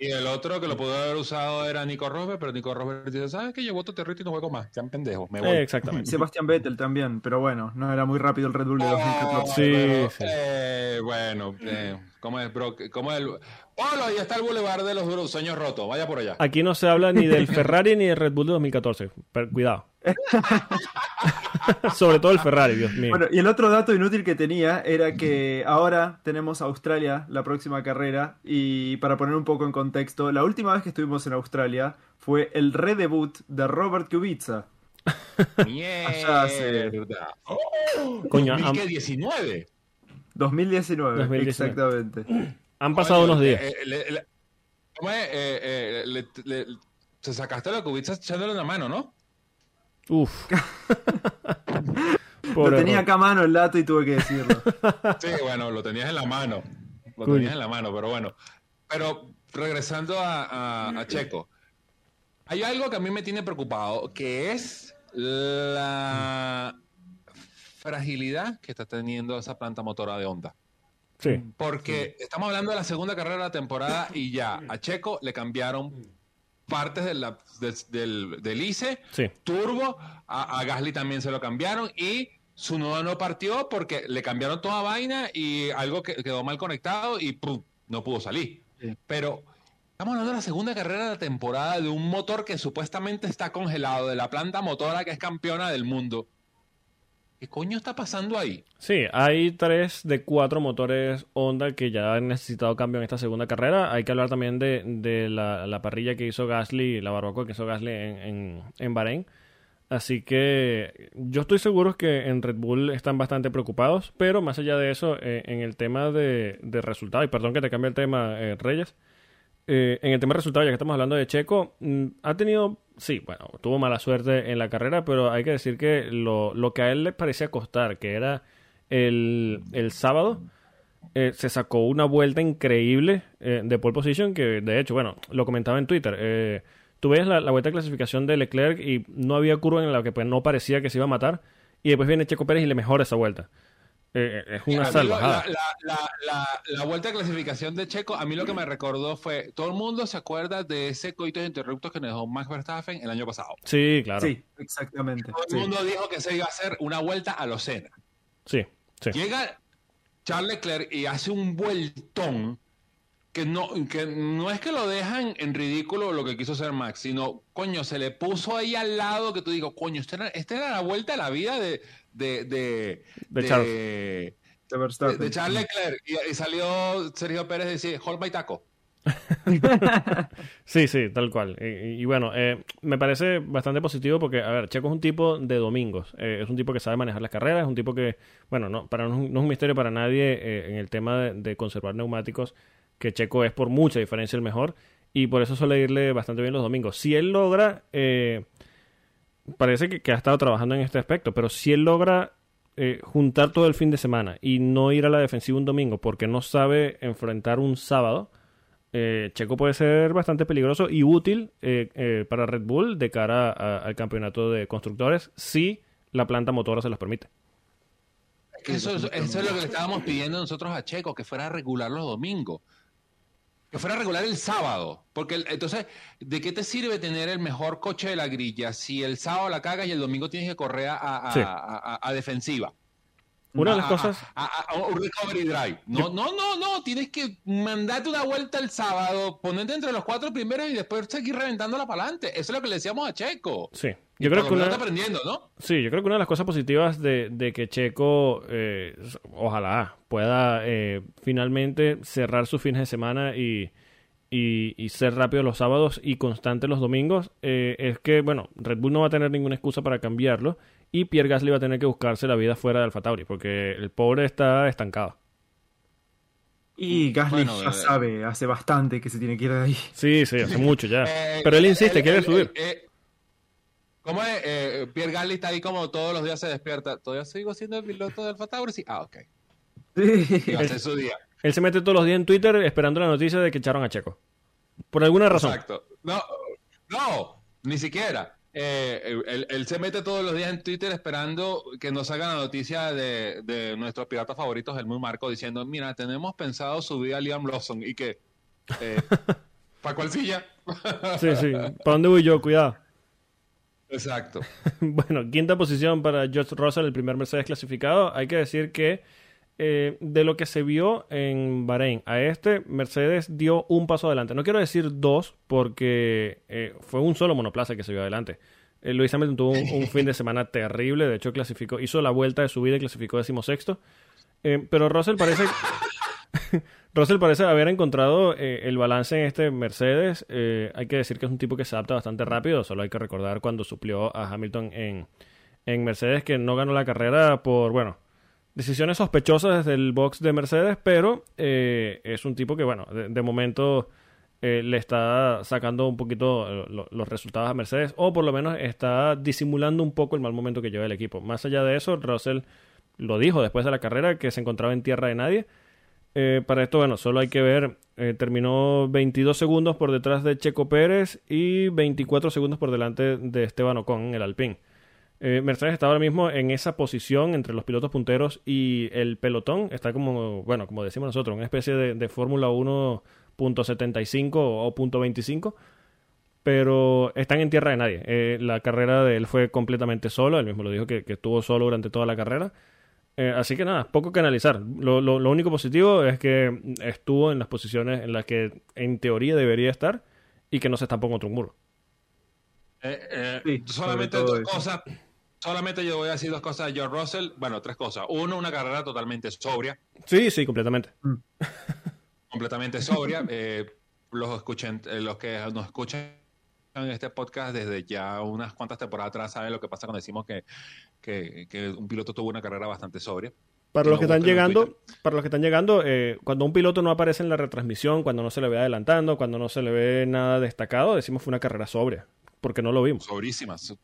Y el otro que lo pudo haber usado era Nico Rosberg, pero Nico Rosberg dice, ¿sabes qué? Llevo tu territorio y no juego más. Sean pendejos, me voy. Eh, exactamente. Sebastián Vettel también, pero bueno, no era muy rápido el Red Bull de 2014. Sí, pero, sí. eh, bueno, eh, ¿cómo es, bro? ¿Cómo es el... Polo, ahí está el Boulevard de los sueños rotos. Vaya por allá. Aquí no se habla ni del Ferrari ni del Red Bull de 2014. Pero cuidado. <laughs> Sobre todo el Ferrari, Dios mío. Bueno, y el otro dato inútil que tenía era que ahora tenemos Australia, la próxima carrera, y para poner un poco en contexto, la última vez que estuvimos en Australia fue el redebut de Robert Kubica. Mierda. hace- ¡Oh! Coño, 2019. 2019, 2019. exactamente. Han pasado unos días. eh, eh, le- le- ¿cómo es? Eh, eh, le- se sacaste la cubita echándole una mano, ¿no? Uf. <laughs> Lo tenía acá a mano el dato y tuve que decirlo. <laughs> Sí, bueno, lo tenías en la mano. Lo tenías en la mano, pero bueno. Pero regresando a, a- a Checo, hay algo que a mí me tiene preocupado, que es la fragilidad que está teniendo esa planta motora de Honda. Sí. Porque estamos hablando de la segunda carrera de la temporada y ya a Checo le cambiaron partes de la- del, del, del ICE, Sí. turbo, a, a Gasly también se lo cambiaron y su noda no partió porque le cambiaron toda vaina y algo que quedó mal conectado y ¡pum! no pudo salir. Sí. Pero estamos hablando de la segunda carrera de la temporada de un motor que supuestamente está congelado, de la planta motora que es campeona del mundo. ¿Qué coño está pasando ahí? Sí, hay tres de cuatro motores Honda que ya han necesitado cambio en esta segunda carrera. Hay que hablar también de, de la, la parrilla que hizo Gasly, la barbacoa que hizo Gasly en, en, en Bahrein. Así que yo estoy seguro que en Red Bull están bastante preocupados, pero más allá de eso, eh, en el tema de, de resultado, y perdón que te cambie el tema, eh, Reyes, eh, en el tema de resultados, ya que estamos hablando de Checo, mm, ha tenido, sí, bueno, tuvo mala suerte en la carrera, pero hay que decir que lo, lo que a él le parecía costar, que era el, el sábado, eh, se sacó una vuelta increíble eh, de pole position, que de hecho, bueno, lo comentaba en Twitter. eh, tú ves la, la vuelta de clasificación de Leclerc y no había curva en la que pues, no parecía que se iba a matar, y después viene Checo Pérez y le mejora esa vuelta. Eh, es una salvajada. La, la- la- la- la vuelta de clasificación de Checo, a mí lo que me recordó fue, todo el mundo se acuerda de ese coito de interruptos que nos dejó Max Verstappen el año pasado. Sí, claro. Sí, Sí, exactamente. Todo el sí. mundo dijo que se iba a hacer una vuelta a los Senna. sí. Llega Charles Leclerc y hace un vueltón que no, que no es que lo dejan en ridículo lo que quiso hacer Max, sino, coño, se le puso ahí al lado que tú digo, coño, esta era, esta era la vuelta a la vida de, de, de, De de- Charles. De de, Verstappen. de Charles Leclerc. Y, y salió Sergio Pérez y decía, hold my taco. <laughs> Sí, sí, tal cual. Y, y- y bueno, eh, me parece bastante positivo porque, a ver, Checo es un tipo de domingos. Eh, es un tipo que sabe manejar las carreras, es un tipo que, bueno, no, para, no, es un- no es un misterio para nadie eh, en el tema de, de conservar neumáticos, que Checo es por mucha diferencia el mejor y por eso suele irle bastante bien los domingos. Si él logra, eh, parece que, ha estado trabajando en este aspecto, pero si él logra eh, juntar todo el fin de semana y no ir a la defensiva un domingo porque no sabe enfrentar un sábado, eh, Checo puede ser bastante peligroso y útil eh, eh, para Red Bull de cara a- al campeonato de constructores si la planta motora se los permite. Eso es lo que le estábamos pidiendo nosotros a Checo, que fuera a regular los domingos. Que fuera regular el sábado. Porque el- entonces, ¿de qué te sirve tener el mejor coche de la grilla si el sábado la cagas y el domingo tienes que correr a, a- Sí. a defensiva? Una de las a- cosas... A, a- a un recovery drive. No, no, no, no. Tienes que mandarte una vuelta el sábado, ponerte entre los cuatro primeros y después seguir reventándola para adelante. Eso es lo que le decíamos a Checo. Sí, yo creo que una... está aprendiendo, ¿no? Sí, yo creo que una de las cosas positivas de, de que Checo, eh, ojalá, pueda eh, finalmente cerrar sus fines de semana y, y, y ser rápido los sábados y constante los domingos, eh, es que, bueno, Red Bull no va a tener ninguna excusa para cambiarlo y Pierre Gasly va a tener que buscarse la vida fuera de Alfa Tauri, porque el pobre está estancado. Y Gasly Bueno, ya eh, sabe, hace bastante que se tiene que ir de ahí. Sí, sí, hace mucho ya. Eh, Pero él insiste, el- quiere subir. eh, ¿Cómo es? Eh, Pierre Gasly está ahí como todos los días se despierta. ¿Todavía sigo siendo el piloto del Alfa Tauri? Sí. Ah, ok. Sí. Y va a ser su día. Él se mete todos los días en Twitter esperando la noticia de que echaron a Checo. Por alguna razón. Exacto. No, no, ni siquiera. Eh, él, él se mete todos los días en Twitter esperando que nos hagan la noticia de, de nuestros piratas favoritos, el muy Marco, diciendo, mira, tenemos pensado subir a Liam Lawson y que... Eh, <laughs> ¿Para cuál silla? Sí, sí. ¿Para dónde voy yo? Cuidado. Exacto. <laughs> Bueno, quinta posición para George Russell, el primer Mercedes clasificado. Hay que decir que eh, de lo que se vio en Bahrein a este, Mercedes dio un paso adelante. No quiero decir dos, porque eh, fue un solo monoplaza que se vio adelante. Eh, Luis Hamilton tuvo un, un fin de semana <laughs> terrible, de hecho clasificó, hizo la vuelta de su vida y clasificó decimosexto. Eh, pero Russell parece, <laughs> Russell parece haber encontrado eh, el balance en este Mercedes. Hay que decir que es un tipo que se adapta bastante rápido, solo hay que recordar cuando suplió a Hamilton en, en Mercedes que no ganó la carrera por, bueno, decisiones sospechosas desde el box de Mercedes, pero eh, es un tipo que, bueno, de, momento eh, le está sacando un poquito eh, lo- los resultados a Mercedes, o por lo menos está disimulando un poco el mal momento que lleva el equipo. Más allá de eso, Russell lo dijo después de la carrera que se encontraba en tierra de nadie. Eh, para esto, bueno, solo hay que ver, terminó 22 segundos por detrás de Checo Pérez y 24 segundos por delante de Esteban Ocon en el Alpine. Eh, Mercedes está ahora mismo en esa posición entre los pilotos punteros y el pelotón. Está como, bueno, como decimos nosotros, una especie de, de Fórmula 1.75 o .25. Pero están en tierra de nadie. Eh, la carrera de él fue completamente solo. Él mismo lo dijo que, que estuvo solo durante toda la carrera. Eh, así que nada, poco que analizar. Lo, lo- lo único positivo es que estuvo en las posiciones en las que en teoría debería estar y que no se estampó contra un muro. Eh, eh, Sí, solamente dos eso. cosas. Solamente yo voy a decir dos cosas de George Russell. Bueno, tres cosas. Uno, una carrera totalmente sobria. Sí, sí, completamente. <laughs> completamente sobria. Eh, los, escuchen, eh, los que nos escuchan en este podcast desde ya unas cuantas temporadas atrás saben lo que pasa cuando decimos que, que, que un piloto tuvo una carrera bastante sobria. Para Lo los que están llegando, para los que están llegando, eh, cuando un piloto no aparece en la retransmisión, cuando no se le ve adelantando, cuando no se le ve nada destacado, decimos fue una carrera sobria, porque no lo vimos. Sobrísimas.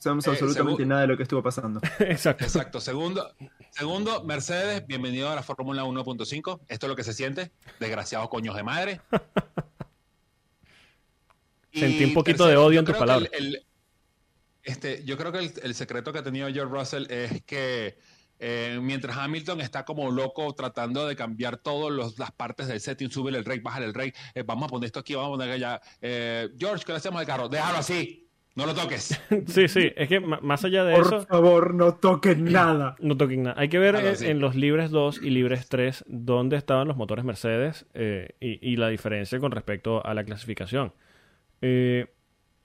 Sabemos Eh, absolutamente nada de lo que estuvo pasando. <laughs> Exacto. Exacto. Segundo, segundo, Mercedes, bienvenido a la Fórmula 1.5. Esto es lo que se siente. Desgraciados coños de madre. <laughs> Sentí un poquito tercero, de odio en tus palabras. el- el- este, yo creo que el, el secreto que ha tenido George Russell es que eh, mientras Hamilton está como loco tratando de cambiar todas las partes del setting, sube el rey, baja el rey, eh, vamos a poner esto aquí, vamos a poner allá. Eh, George, ¿qué le hacemos al carro? Déjalo así, no lo toques. <laughs> Sí, sí, es que más allá de Por eso, favor, no toquen <clears throat> nada. no toquen nada. Hay que ver en, los libres 2 y libres 3 dónde estaban los motores Mercedes eh, y, y la diferencia con respecto a la clasificación. Eh,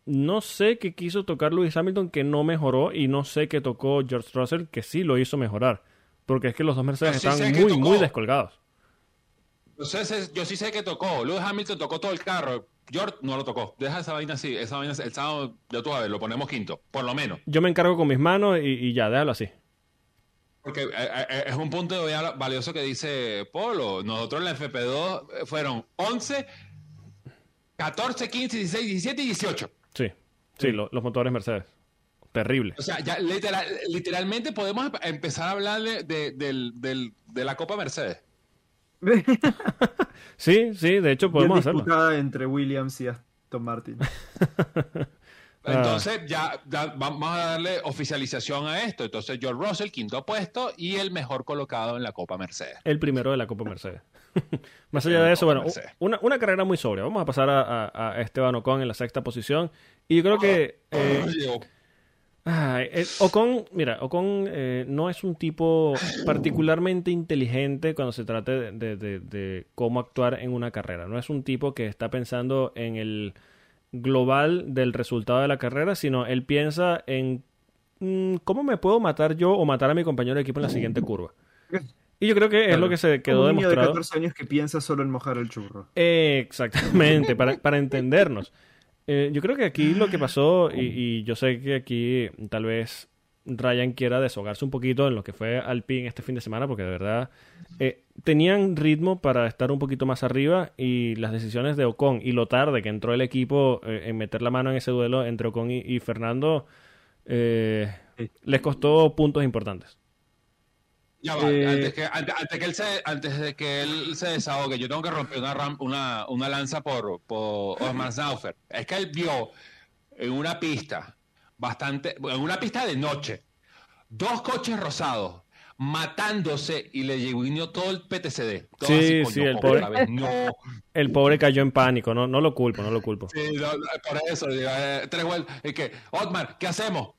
no sé qué quiso tocar Lewis Hamilton que no mejoró y no sé qué tocó George Russell que sí lo hizo mejorar. Porque es que los dos Mercedes sí están muy, muy descolgados. Yo, sé- sé- yo sí sé que tocó. Lewis Hamilton tocó todo el carro. George no lo tocó. Deja esa vaina así. Esa vaina, el sábado, ya tú sabes, lo ponemos quinto, por lo menos. Yo me encargo con mis manos y, y ya, déjalo así. Porque eh, eh, es un punto de vista valioso que dice Polo. Nosotros en la FP2 eh, fueron 11, 14, 15, 16, 17 y 18. Sí, sí, lo- los motores Mercedes. Terrible. O sea, ya literal- literalmente podemos em- empezar a hablar de, de- del- del- de la Copa Mercedes. <laughs> Sí, sí, de hecho podemos Bien hacerlo. disputada entre Williams y Aston Martin. Ah. <laughs> Entonces, ya, ya vamos a darle oficialización a esto. Entonces, George Russell, quinto puesto y el mejor colocado en la Copa Mercedes. El primero de la Copa Mercedes. <laughs> Más allá de eso, bueno, una, una carrera muy sobria. Vamos a pasar a, a- a Esteban Ocon en la sexta posición. Y yo creo que eh, Llegó. Ay, eh, Ocon, mira, Ocon eh, no es un tipo particularmente inteligente cuando se trata de, de- de- de cómo actuar en una carrera. No es un tipo que está pensando en el global del resultado de la carrera, sino él piensa en mm, cómo me puedo matar yo o matar a mi compañero de equipo en la siguiente curva. Y yo creo que es lo que se quedó Como un niño de demostrado. 14 años que piensa solo en mojar el churro. Exactamente, para, para entendernos. Eh, yo creo que aquí lo que pasó, y, y yo sé que aquí tal vez Ryan quiera deshogarse un poquito en lo que fue Alpine este fin de semana, porque de verdad eh, tenían ritmo para estar un poquito más arriba y las decisiones de Ocon y lo tarde que entró el equipo eh, en meter la mano en ese duelo entre Ocon y, y Fernando eh, les costó puntos importantes. Ya va, Eh, antes, que, antes, antes que él se, antes de que él se desahogue, yo tengo que romper una, ram- una, una lanza por, por Osmar Saufer. Es que él vio en una pista, bastante, en una pista de noche, dos coches rosados matándose y le llegó todo el PTCD. Todo Sí, así, sí, el pobre- No, El pobre cayó en pánico, no, no lo culpo, no lo culpo. sí, no, por eso, digo, eh, tres vueltas. Y que, Otmar, ¿qué hacemos?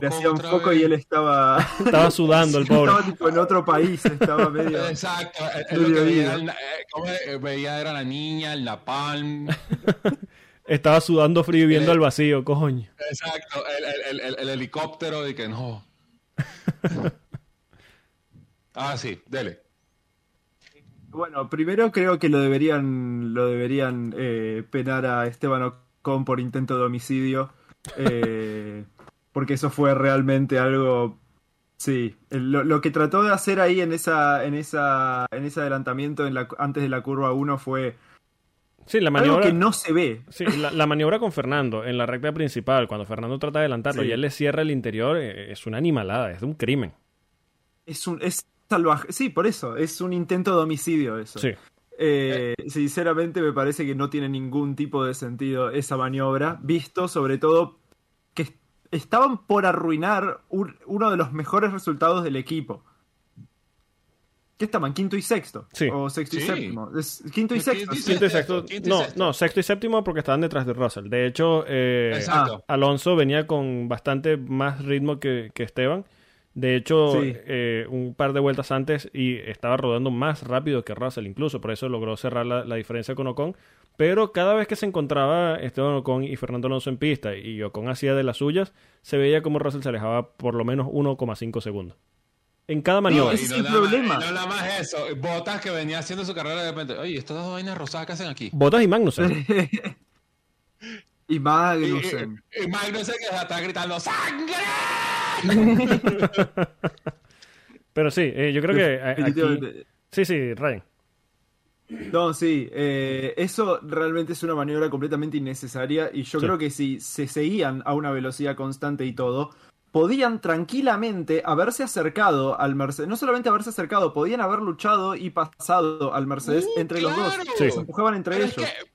Le hacía un Otra foco vez. y él estaba, <laughs> <laughs> Estaba sudando el pobre. estaba tipo en otro país, estaba medio... <laughs> Exacto, eh, eh, Medio lo que veía vida. era, el- eh, como, eh, veía era la niña, el napalm. Estaba sudando frío y viendo al vacío, coño. Exacto, el, el- el- el helicóptero de que no. ah, sí, dele. Bueno, primero creo que lo deberían, lo deberían eh, penar a Esteban Ocon por intento de homicidio. eh, porque eso fue realmente algo. Sí. Lo, lo que trató de hacer ahí en esa, en esa, en ese adelantamiento en la, antes de la curva 1 fue Sí, la algo maniobra. que no se ve. Sí, la, la maniobra con Fernando en la recta principal, cuando Fernando trata de adelantarlo Sí. y él le cierra el interior, eh, es una animalada, es un crimen. Es un, es salvaje. Sí, por eso. Es un intento de homicidio eso. Sí. Eh, sinceramente me parece que no tiene ningún tipo de sentido esa maniobra, visto sobre todo estaban por arruinar un- uno de los mejores resultados del equipo. ¿Qué estaban? ¿Quinto y sexto? Sí. ¿O sexto y Sí. séptimo? Es- quinto y sexto. sexto. sí. Quinto y sexto. quinto y no, sexto. no, sexto y séptimo porque estaban detrás de Russell. De hecho, eh, Exacto. Alonso venía con bastante más ritmo que, que Esteban. De hecho, Sí. eh, un par de vueltas antes y estaba rodando más rápido que Russell incluso. Por eso logró cerrar la, la diferencia con Ocon. Pero cada vez que se encontraba Esteban Ocon y Fernando Alonso en pista y Ocon hacía de las suyas, se veía como Russell se alejaba por lo menos 1,5 segundos. En cada maniobra. ese es no el más- problema. y no nada más eso. Botas que venía haciendo su carrera de repente. Oye, estas dos vainas rosadas que hacen aquí. Botas y Magnussen. <laughs> y Magnussen. y, y Magnussen que está gritando ¡Sangre! <laughs> Pero sí, eh, yo creo que aquí... Definitivamente. Sí, sí, Ryan. No, sí, eh, eso realmente es una maniobra completamente innecesaria y yo Sí. creo que si se seguían a una velocidad constante y todo, podían tranquilamente haberse acercado al Mercedes, no solamente haberse acercado, podían haber luchado y pasado al Mercedes Uh, entre los dos. Sí. se empujaban entre Pero es, ellos. que,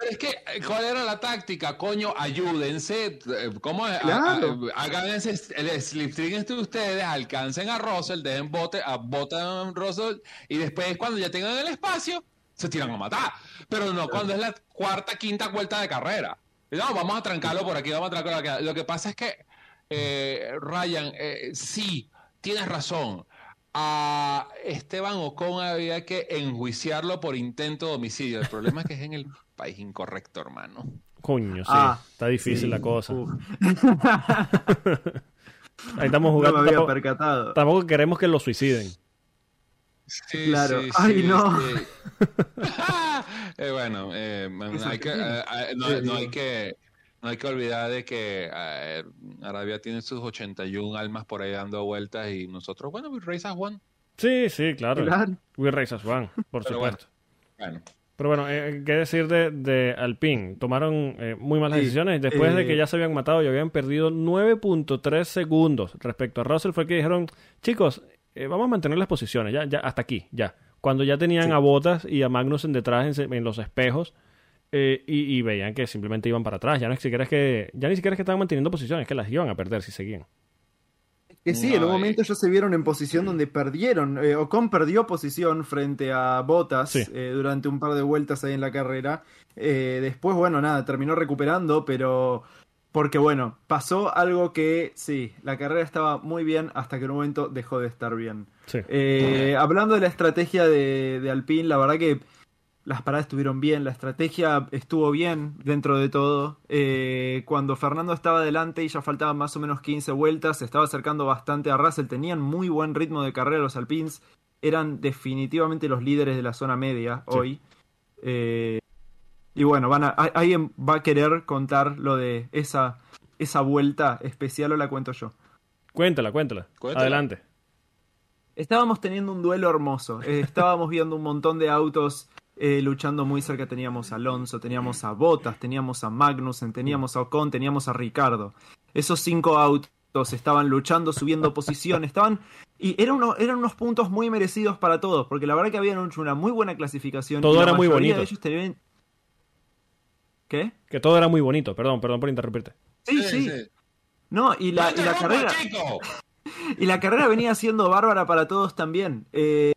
pero es que, eh, ¿cuál era la táctica? Coño, ayúdense. eh, ¿Cómo es? Claro. Hagan ese, el slipstream entre ustedes, alcancen a Russell, dejen bote, a botan a Russell y después cuando ya tengan el espacio, se tiran a matar. Pero no cuando es la cuarta, quinta vuelta de carrera. No, vamos a trancarlo por aquí, vamos a trancarlo por aquí. Lo que pasa es que, eh, Ryan, eh, sí, tienes razón. A Esteban Ocon había que enjuiciarlo por intento de homicidio. El problema es que es en el país incorrecto, hermano. Coño, sí. Ah, está difícil Sí, la cosa. <laughs> Ahí estamos no jugando. me había tampoco, percatado. tampoco queremos que lo suiciden. Sí, Claro. Ay, no. <laughs> Eh, bueno, eh, <laughs> hay que, eh, eh, no, no hay que no hay que olvidar de que eh, Arabia tiene sus 81 almas por ahí dando vueltas y nosotros, bueno, we race as one. Sí, sí, claro. Claro. We Race as One, por Pero supuesto. Bueno, Pero bueno, eh, ¿qué decir de, de Alpine? Tomaron eh, muy malas Sí, decisiones. Después de eh, que ya se habían matado y habían perdido 9.3 segundos respecto a Russell, fue que dijeron, chicos, eh, vamos a mantener las posiciones, ya, ya, hasta aquí, ya. Cuando ya tenían Sí. a Bottas y a Magnussen detrás en, los espejos eh, y, y veían que simplemente iban para atrás. Ya no siquiera es que, ya ni siquiera es que estaban manteniendo posiciones, es que las iban a perder si seguían. Que sí, en un momento eh. ellos se vieron en posición donde perdieron. Eh, Ocon perdió posición frente a Bottas Sí. eh, durante un par de vueltas ahí en la carrera. Eh, después, bueno, nada, terminó recuperando, pero. Porque bueno, pasó algo que sí, la carrera estaba muy bien hasta que en un momento dejó de estar bien. Sí. Eh, hablando de la estrategia de, de Alpine, la verdad que las paradas estuvieron bien, la estrategia estuvo bien dentro de todo. Eh, cuando Fernando estaba adelante y ya faltaban más o menos 15 vueltas, se estaba acercando bastante a Russell, tenían muy buen ritmo de carrera los Alpines, eran definitivamente los líderes de la zona media Sí. hoy. Eh, y bueno, van a, a- alguien va a querer contar lo de esa, esa vuelta especial o la cuento yo. Cuéntala, cuéntala. Cuéntala. Adelante. Estábamos teniendo un duelo hermoso. Eh, estábamos viendo un montón de autos eh, luchando muy cerca. Teníamos a Alonso, teníamos a Bottas, teníamos a Magnussen, teníamos a Ocon, teníamos a Ricardo. Esos cinco autos estaban luchando, subiendo <laughs> posición, estaban... Y eran, uno- eran unos puntos muy merecidos para todos, porque la verdad que habían hecho una muy buena clasificación. Todo y la era muy bonito. de ellos tenían- ¿Qué? Que todo era muy bonito. Perdón, perdón por interrumpirte. Sí, sí. No, y la, y la carrera... chico! <laughs> Y la carrera venía siendo bárbara para todos también. Eh,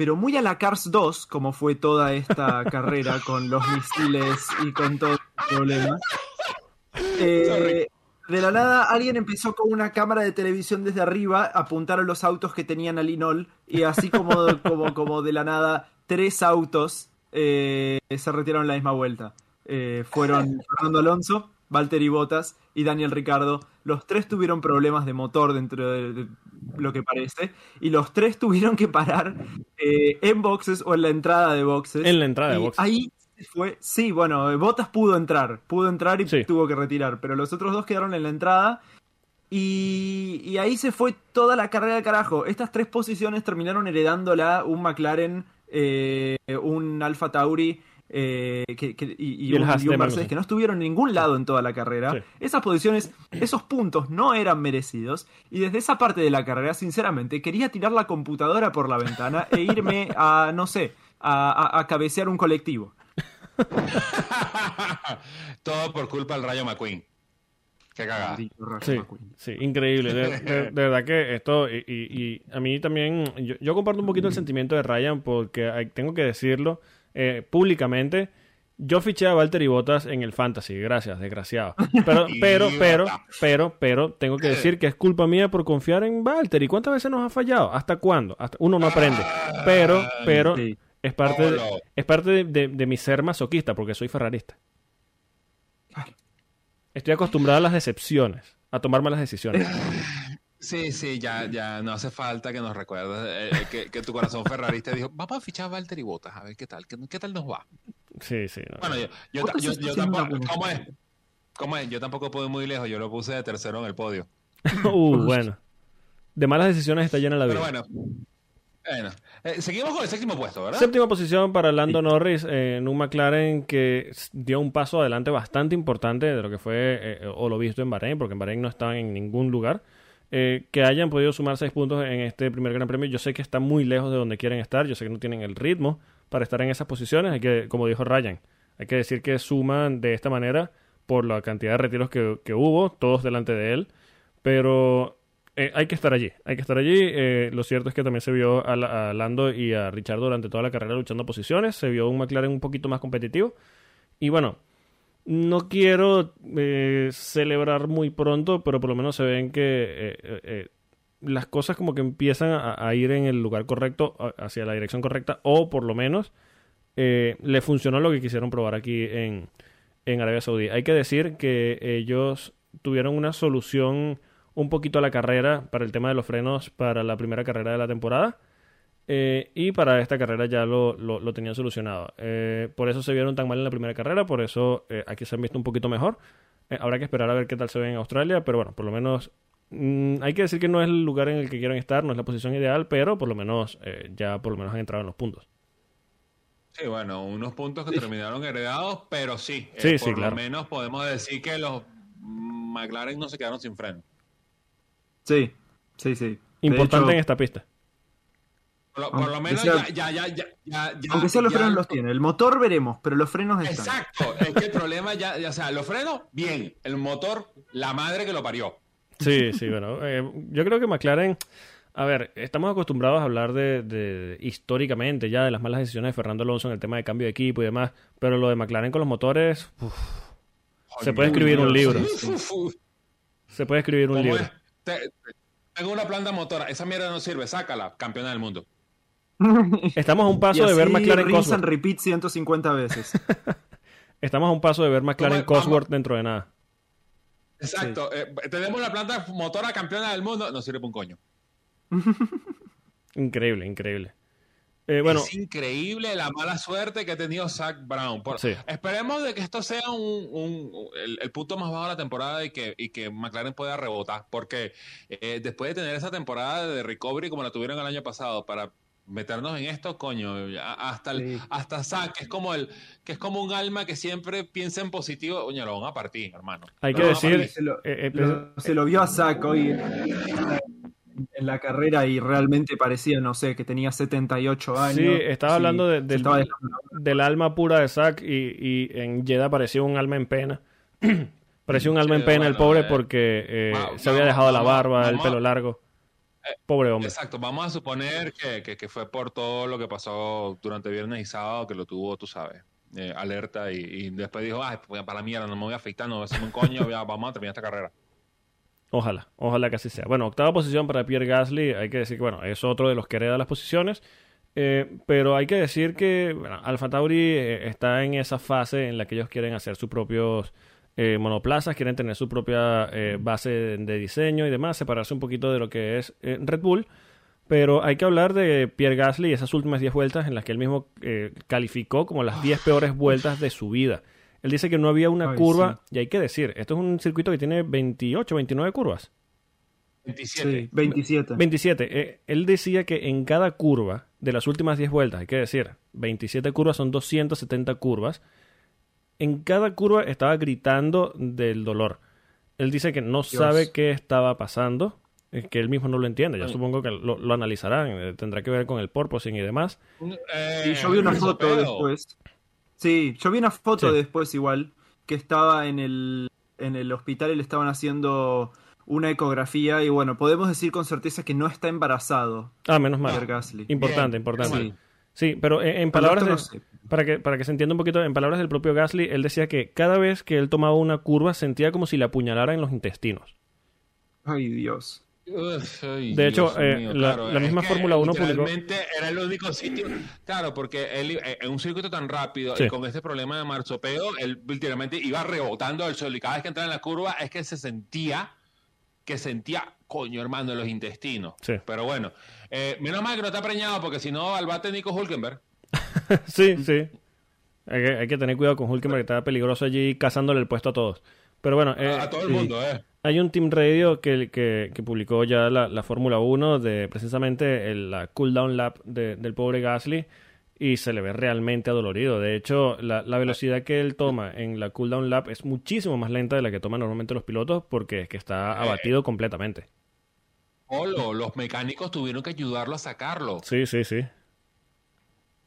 pero muy a la Cars 2, como fue toda esta <laughs> carrera con los misiles y con todo el problema. Eh, de la nada, alguien empezó con una cámara de televisión desde arriba a apuntar a los autos que tenían a Linol. Y así como, como, como de la nada, tres autos eh, se retiraron la misma vuelta. eh, fueron Fernando Alonso, Valtteri Bottas y Daniel Ricardo. Los tres tuvieron problemas de motor dentro de, de lo que parece. Y los tres tuvieron que parar eh, en boxes o en la entrada de boxes. En la entrada de boxes. Ahí fue, sí, bueno, Bottas pudo entrar, pudo entrar y Sí. tuvo que retirar, pero los otros dos quedaron en la entrada. Y, y ahí se fue toda la carrera al carajo. Estas tres posiciones terminaron heredándola un McLaren, eh, un Alfa Tauri eh, que- que- y, y Y el un, y un de Mercedes que no estuvieron en ningún lado en toda la carrera. Sí. Esas posiciones, esos puntos no eran merecidos. Y desde esa parte de la carrera, sinceramente, quería tirar la computadora por la ventana e irme a, no sé, a, a- a cabecear un colectivo. <laughs> Todo por culpa del Rayo McQueen. Qué cagada. Sí, sí, increíble. De, de- de verdad que esto, y, y- y a mí también, yo, yo comparto un poquito el sentimiento de Ryan porque hay- tengo que decirlo eh, públicamente. Yo fiché a Valtteri Bottas en el Fantasy, gracias, desgraciado. Pero, <laughs> pero, pero, pero, pero, tengo que decir que es culpa mía por confiar en Valtteri. ¿Cuántas veces nos ha fallado? ¿Hasta cuándo? Hasta, uno no aprende. Pero, pero, Sí. es parte, de, es parte de, de- de mi ser masoquista porque soy ferrarista. Estoy acostumbrado a las decepciones, a tomar malas decisiones. <laughs> Sí, sí, ya, ya no hace falta que nos recuerdes eh, eh, que, que tu corazón ferrarista dijo, vamos a fichar a Valtteri Bottas, a ver qué tal, qué, qué tal nos va. Sí, sí. no. Bueno, yo, yo, tampoco, ¿cómo es? ¿Cómo es? Yo tampoco puedo ir muy lejos, yo lo puse de tercero en el podio. <laughs> Uh, bueno. De malas decisiones está llena la vida. Pero bueno, bueno. Eh, seguimos con el séptimo puesto, ¿verdad? Séptima posición para Lando Norris eh, en un McLaren que dio un paso adelante bastante importante de lo que fue eh, o lo visto en Bahrein, porque en Bahrein no estaban en ningún lugar. Eh, que hayan podido sumar seis puntos en este primer Gran Premio. Yo sé que están muy lejos de donde quieren estar. Yo sé que no tienen el ritmo para estar en esas posiciones. Hay que, como dijo Ryan, hay que decir que suman de esta manera por la cantidad de retiros que, que hubo, todos delante de él. Pero eh, hay que estar allí, hay que estar allí. Eh, lo cierto es que también se vio a, la- a Lando y a Richard durante toda la carrera luchando posiciones. Se vio un McLaren un poquito más competitivo. Y bueno, no quiero eh, celebrar muy pronto, pero por lo menos se ven que eh, eh, eh, las cosas como que empiezan a, ir en el lugar correcto, hacia la dirección correcta, o por lo menos le funcionó lo que quisieron probar aquí en Arabia Saudí. Hay que decir que ellos tuvieron una solución un poquito a la carrera para el tema de los frenos para la primera carrera de la temporada. Eh, y para esta carrera ya lo, lo, lo tenían solucionado. Eh, por eso se vieron tan mal en la primera carrera, por eso eh, aquí se han visto un poquito mejor. Eh, habrá que esperar a ver qué tal se ve en Australia, pero bueno, por lo menos mm, hay que decir que no es el lugar en el que quieren estar, no es la posición ideal, pero por lo menos eh, ya por lo menos han entrado en los puntos. Sí, bueno, unos puntos que terminaron heredados, pero sí, eh, Sí, por sí, claro. lo menos podemos decir que los McLaren no se quedaron sin freno. Sí, sí, sí. Importante hecho, en esta pista. Por lo, por lo Aunque menos sea- ya, ya, ya, ya, ya, ya- Aunque sea los ya- frenos los tiene. El motor veremos, pero los frenos están. Exacto, es que el problema ya, ya, o sea, los frenos, bien, el motor, la madre que lo parió. Sí, sí, bueno. eh, yo creo que McLaren. A ver, estamos acostumbrados a hablar de, de- históricamente ya de las malas decisiones de Fernando Alonso en el tema de cambio de equipo y demás, pero lo de McLaren con los motores, uf, se puede escribir un libro. sí. Uf, uf, Se puede escribir un ¿cómo libro. es? Te- tengo una planta motora, esa mierda no sirve, sácala, campeona del mundo. <laughs> Estamos a un paso y de ver McLaren Cosworth. repeat 150 veces. <laughs> Estamos a un paso de ver McLaren. Cosworth dentro de nada. Exacto, eh, tenemos la planta motora campeona del mundo, no sirve para un coño. <laughs> Increíble, increíble. Eh, bueno, es increíble la mala suerte que ha tenido Zach Brown. Por- Sí. Esperemos de que esto sea un, un- el, el punto más bajo de la temporada y que, y que McLaren pueda rebotar. Porque eh, después de tener esa temporada de recovery como la tuvieron el año pasado para meternos en esto, coño, hasta el, Sí. hasta Zach, que es como el, que es como un alma que siempre piensa en positivo, coño, lo van a partir, hermano. hay Lo que decir. se, lo, eh, eh, lo- se lo vio a Zack hoy en la carrera y realmente parecía, no sé, que tenía 78 años. Sí, estaba hablando de- del- estaba dejando- del alma pura de Zack y, y en Jeddah parecía un alma en pena. <clears throat> parecía un alma Sí, en pena el pobre eh, porque eh, se había dejado la barba, el pelo largo. Pobre hombre. Exacto, vamos a suponer que, que- que fue por todo lo que pasó durante viernes y sábado, que lo tuvo, tú sabes, eh, alerta y, y después dijo, ay, pues, para la mierda, no me voy a afectar, no voy a un coño, ya, vamos a terminar esta carrera. Ojalá, ojalá que así sea. Bueno, octava posición para Pierre Gasly. Hay que decir que, bueno, es otro de los que hereda las posiciones. Eh, pero hay que decir que bueno, Alfa Tauri eh, está en esa fase en la que ellos quieren hacer sus propios eh, monoplazas, quieren tener su propia eh, base de, de diseño y demás, separarse un poquito de lo que es eh, Red Bull. Pero hay que hablar de Pierre Gasly y esas últimas 10 vueltas en las que él mismo eh, calificó como las 10 peores vueltas de su vida. Él dice que no había una Ay, curva, y hay que decir, esto es un circuito que tiene 28, 29 curvas. 27. Sí, 27. 27. Eh, él decía que en cada curva de las últimas 10 vueltas, hay que decir, 27 curvas son 270 curvas, en cada curva estaba gritando del dolor. Él dice que no sabe qué estaba pasando, eh, que él mismo no lo entiende. Ya Bueno. supongo que lo, lo analizarán, eh, tendrá que ver con el porpoising y demás. Eh, Sí, yo vi una Marzo foto después. Sí, yo vi una foto Sí. después igual, que estaba en el, en el hospital y le estaban haciendo una ecografía y bueno, podemos decir con certeza que no está embarazado Ah, menos mal. Importante, Bien, importante. Sí, pero en, en palabras de, no sé. Para que para que se entienda un poquito, en palabras del propio Gasly, él decía que cada vez que él tomaba una curva sentía como si le apuñalara en los intestinos. Ay, Dios. Uf, ay, De hecho, eh, mío, la- claro, la misma Fórmula 1 publicó- era el único sitio. Claro, porque él eh, en un circuito tan rápido Sí. y con este problema de marsopeo, él literalmente iba rebotando al suelo y cada vez que entraba en la curva es que se sentía que sentía coño hermano en los intestinos. Sí. Pero bueno, eh, menos mal que no está preñado porque si no al bate Nico Hulkenberg. <laughs> sí, sí. Hay que, hay que tener cuidado con Hulkenberg, que está peligroso allí cazándole el puesto a todos. Pero bueno, eh, a, a todo el sí. mundo, eh. hay un Team Radio que, que, que publicó ya la, la Fórmula 1 de precisamente el, la cooldown lap de- del pobre Gasly y se le ve realmente adolorido. De hecho, la, la velocidad que él toma en la cooldown lap es muchísimo más lenta de la que toman normalmente los pilotos porque es que está Eh. abatido completamente. Olo, los mecánicos tuvieron que ayudarlo a sacarlo. Sí, sí, sí.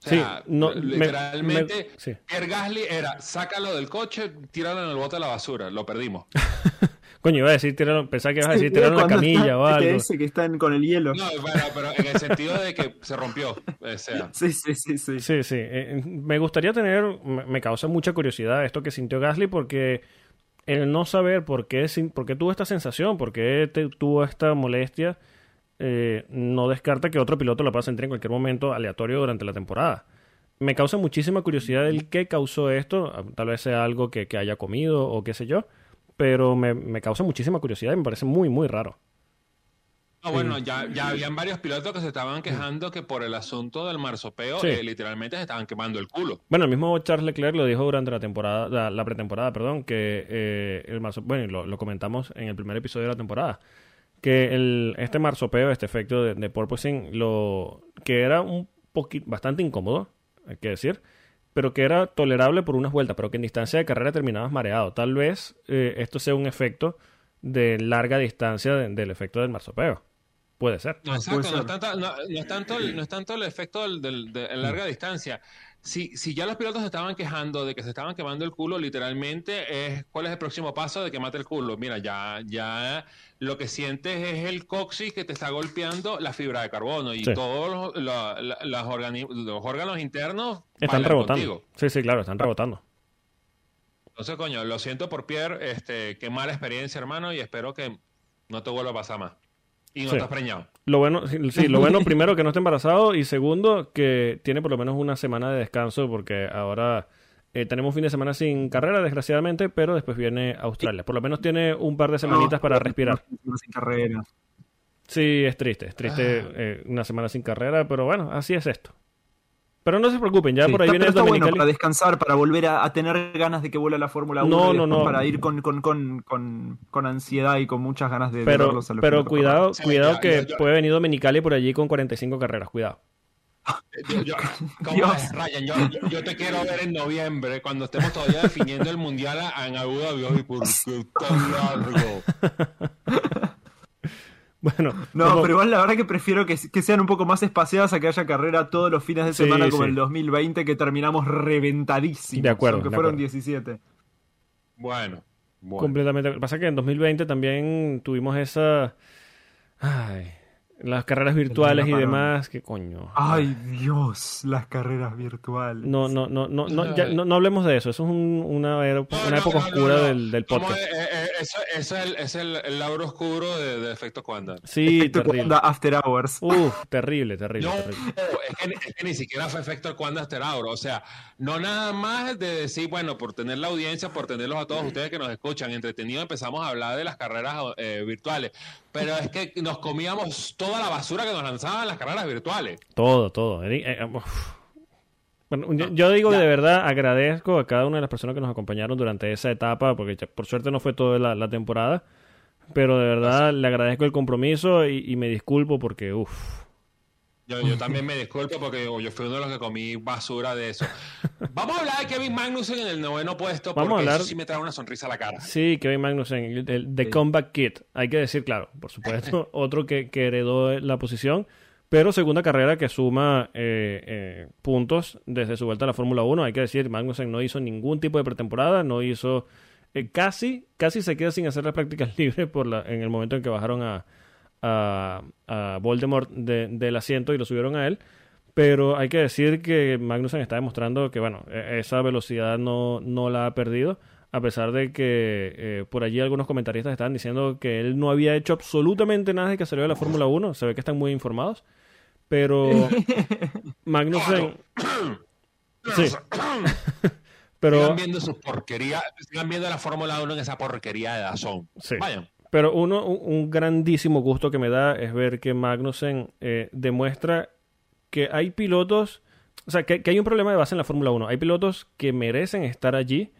O sea, Sí, no, me- literalmente, me- sí. Pierre Gasly era, sácalo del coche, tíralo en el bote de la basura, lo perdimos. <laughs> Coño, iba a decir, tiraron, pensaba que ibas a decir tiraron la camilla está o algo. TTS que están con el hielo. No, bueno, pero en el sentido de que se rompió. O sea, <laughs> Sí, sí, sí, sí. Sí, sí. Eh, me gustaría tener, me causa mucha curiosidad esto que sintió Gasly porque el no saber por qué, por qué tuvo esta sensación, por qué te- tuvo esta molestia, eh, no descarta que otro piloto la pueda sentir en cualquier momento aleatorio durante la temporada. Me causa muchísima curiosidad el qué causó esto, tal vez sea algo que, que haya comido o qué sé yo, pero me, me causa muchísima curiosidad y me parece muy, muy raro. no, bueno, ya, ya habían varios pilotos que se estaban quejando que por el asunto del marsopeo, Sí. eh, literalmente se estaban quemando el culo. Bueno, el mismo Charles Leclerc lo dijo durante la temporada, la, la pretemporada, perdón, que eh, el marzo, bueno, lo comentamos en el primer episodio de la temporada, que el, este marsopeo, este efecto de, de porpoising, lo que era un poquito, bastante incómodo, hay que decir, pero que era tolerable por unas vueltas, pero que en distancia de carrera terminabas mareado. Tal vez eh, esto sea un efecto de larga distancia de- del efecto del marsopeo. Puede ser. No, exacto, puede no es, tanto, no, no es tanto el, no es tanto el efecto del, del- de larga distancia. Si, si ya los pilotos se estaban quejando de que se estaban quemando el culo, literalmente es cuál es el próximo paso de quemarte el culo. Mira, ya, ya lo que sientes es el coxis que te está golpeando la fibra de carbono y Sí. todos los, la- la- las los órganos internos Están rebotando. contigo. Sí, sí, claro, están rebotando. Entonces, coño, lo siento por Pierre, este, qué mala experiencia, hermano, y espero que no te vuelva a pasar más. Y no Sí. estás preñado. Lo bueno, sí, lo bueno <laughs> primero que no esté embarazado y segundo que tiene por lo menos una semana de descanso porque ahora eh, tenemos un fin de semana sin carrera desgraciadamente, pero después viene Australia. Por lo menos tiene un par de semanitas No, para respirar. Sin carrera. Sí, es triste, es triste eh, una semana sin carrera, pero bueno, así es esto. Pero no se preocupen, ya Sí, por ahí está- viene pero está bueno Dominicali. para descansar, para volver a, a tener ganas de que vuelva la Fórmula 1. No, y no, no. Para ir con, con, con, con, con ansiedad y con muchas ganas de, Pero, verlos a los pero cuidado, Sí, cuidado ya, que ya, ya. puede venir Dominicali por allí con 45 carreras, cuidado. <laughs> Yo, yo- ¿cómo Dios. Ryan? Yo, te quiero ver en noviembre, cuando estemos todavía definiendo el mundial en Abu Dhabi. ¿por qué tan largo? <laughs> Bueno, <laughs> No, como- pero igual la verdad que prefiero que, que sean un poco más espaciadas a que haya carrera todos los fines de Sí, semana como sí. el 2020 que terminamos reventadísimos. De acuerdo, Aunque de fueron acuerdo. 17. Bueno, bueno. Completamente. Lo que Pasa que en 2020 también tuvimos esa. Ay, las carreras virtuales y demás. ¿Qué coño? Ay, Dios, las carreras virtuales. No, no, no, no, no, ya- no, no hablemos de eso. Eso es un- una, una época oscura. Del, del ¿Cómo podcast. es? Eh, eh, eso, eso es, el, es el, el lado oscuro de, de efecto Quanda. Sí, Efecto terrible. After Hours. Uf, terrible, terrible, No, terrible. es que, es que ni siquiera fue efecto Quanda After Hour. O sea, no nada más de decir, bueno, por tener la audiencia, por tenerlos a todos ustedes que nos escuchan entretenidos, empezamos a hablar de las carreras eh, virtuales. Pero es que nos comíamos toda la basura que nos lanzaban las carreras virtuales. Todo, todo. Eh, eh, uf. Bueno, yo, yo digo de verdad agradezco a cada una de las personas que nos acompañaron durante esa etapa, porque por suerte no fue toda la, la temporada, pero de verdad le agradezco el compromiso y, y me disculpo porque, uff. Yo, yo también me disculpo porque yo fui uno de los que comí basura de eso. <laughs> Vamos a hablar de Kevin Magnussen en el noveno puesto Vamos a porque hablar- eso sí me trae una sonrisa a la cara. Sí, Kevin Magnussen, el, el- The Sí. Comeback Kid. Hay que decir, claro, por supuesto, <laughs> otro que, que heredó la posición, pero segunda carrera que suma eh, eh, puntos desde su vuelta a la Fórmula 1. Hay que decir, Magnussen no hizo ningún tipo de pretemporada, no hizo... eh, casi, casi se queda sin hacer las prácticas <laughs> libres por la, en el momento en que bajaron a, a, a Voldemort de- del asiento y lo subieron a él. Pero hay que decir que Magnussen está demostrando que, bueno, e- esa velocidad no, no la ha perdido. A pesar de que eh, por allí algunos comentaristas estaban diciendo que él no había hecho absolutamente nada de que salió de la Fórmula 1. Se ve que están muy informados. Pero <laughs> Magnussen. Sí. <coughs> Pero. Sigan viendo su porquería, sigan viendo la Fórmula 1 en esa porquería de Dazón. Sí. Vayan. Pero uno, un, grandísimo gusto que me da es ver que Magnussen eh, demuestra que hay pilotos, o sea, que, que hay un problema de base en la Fórmula 1. Hay pilotos que merecen estar allí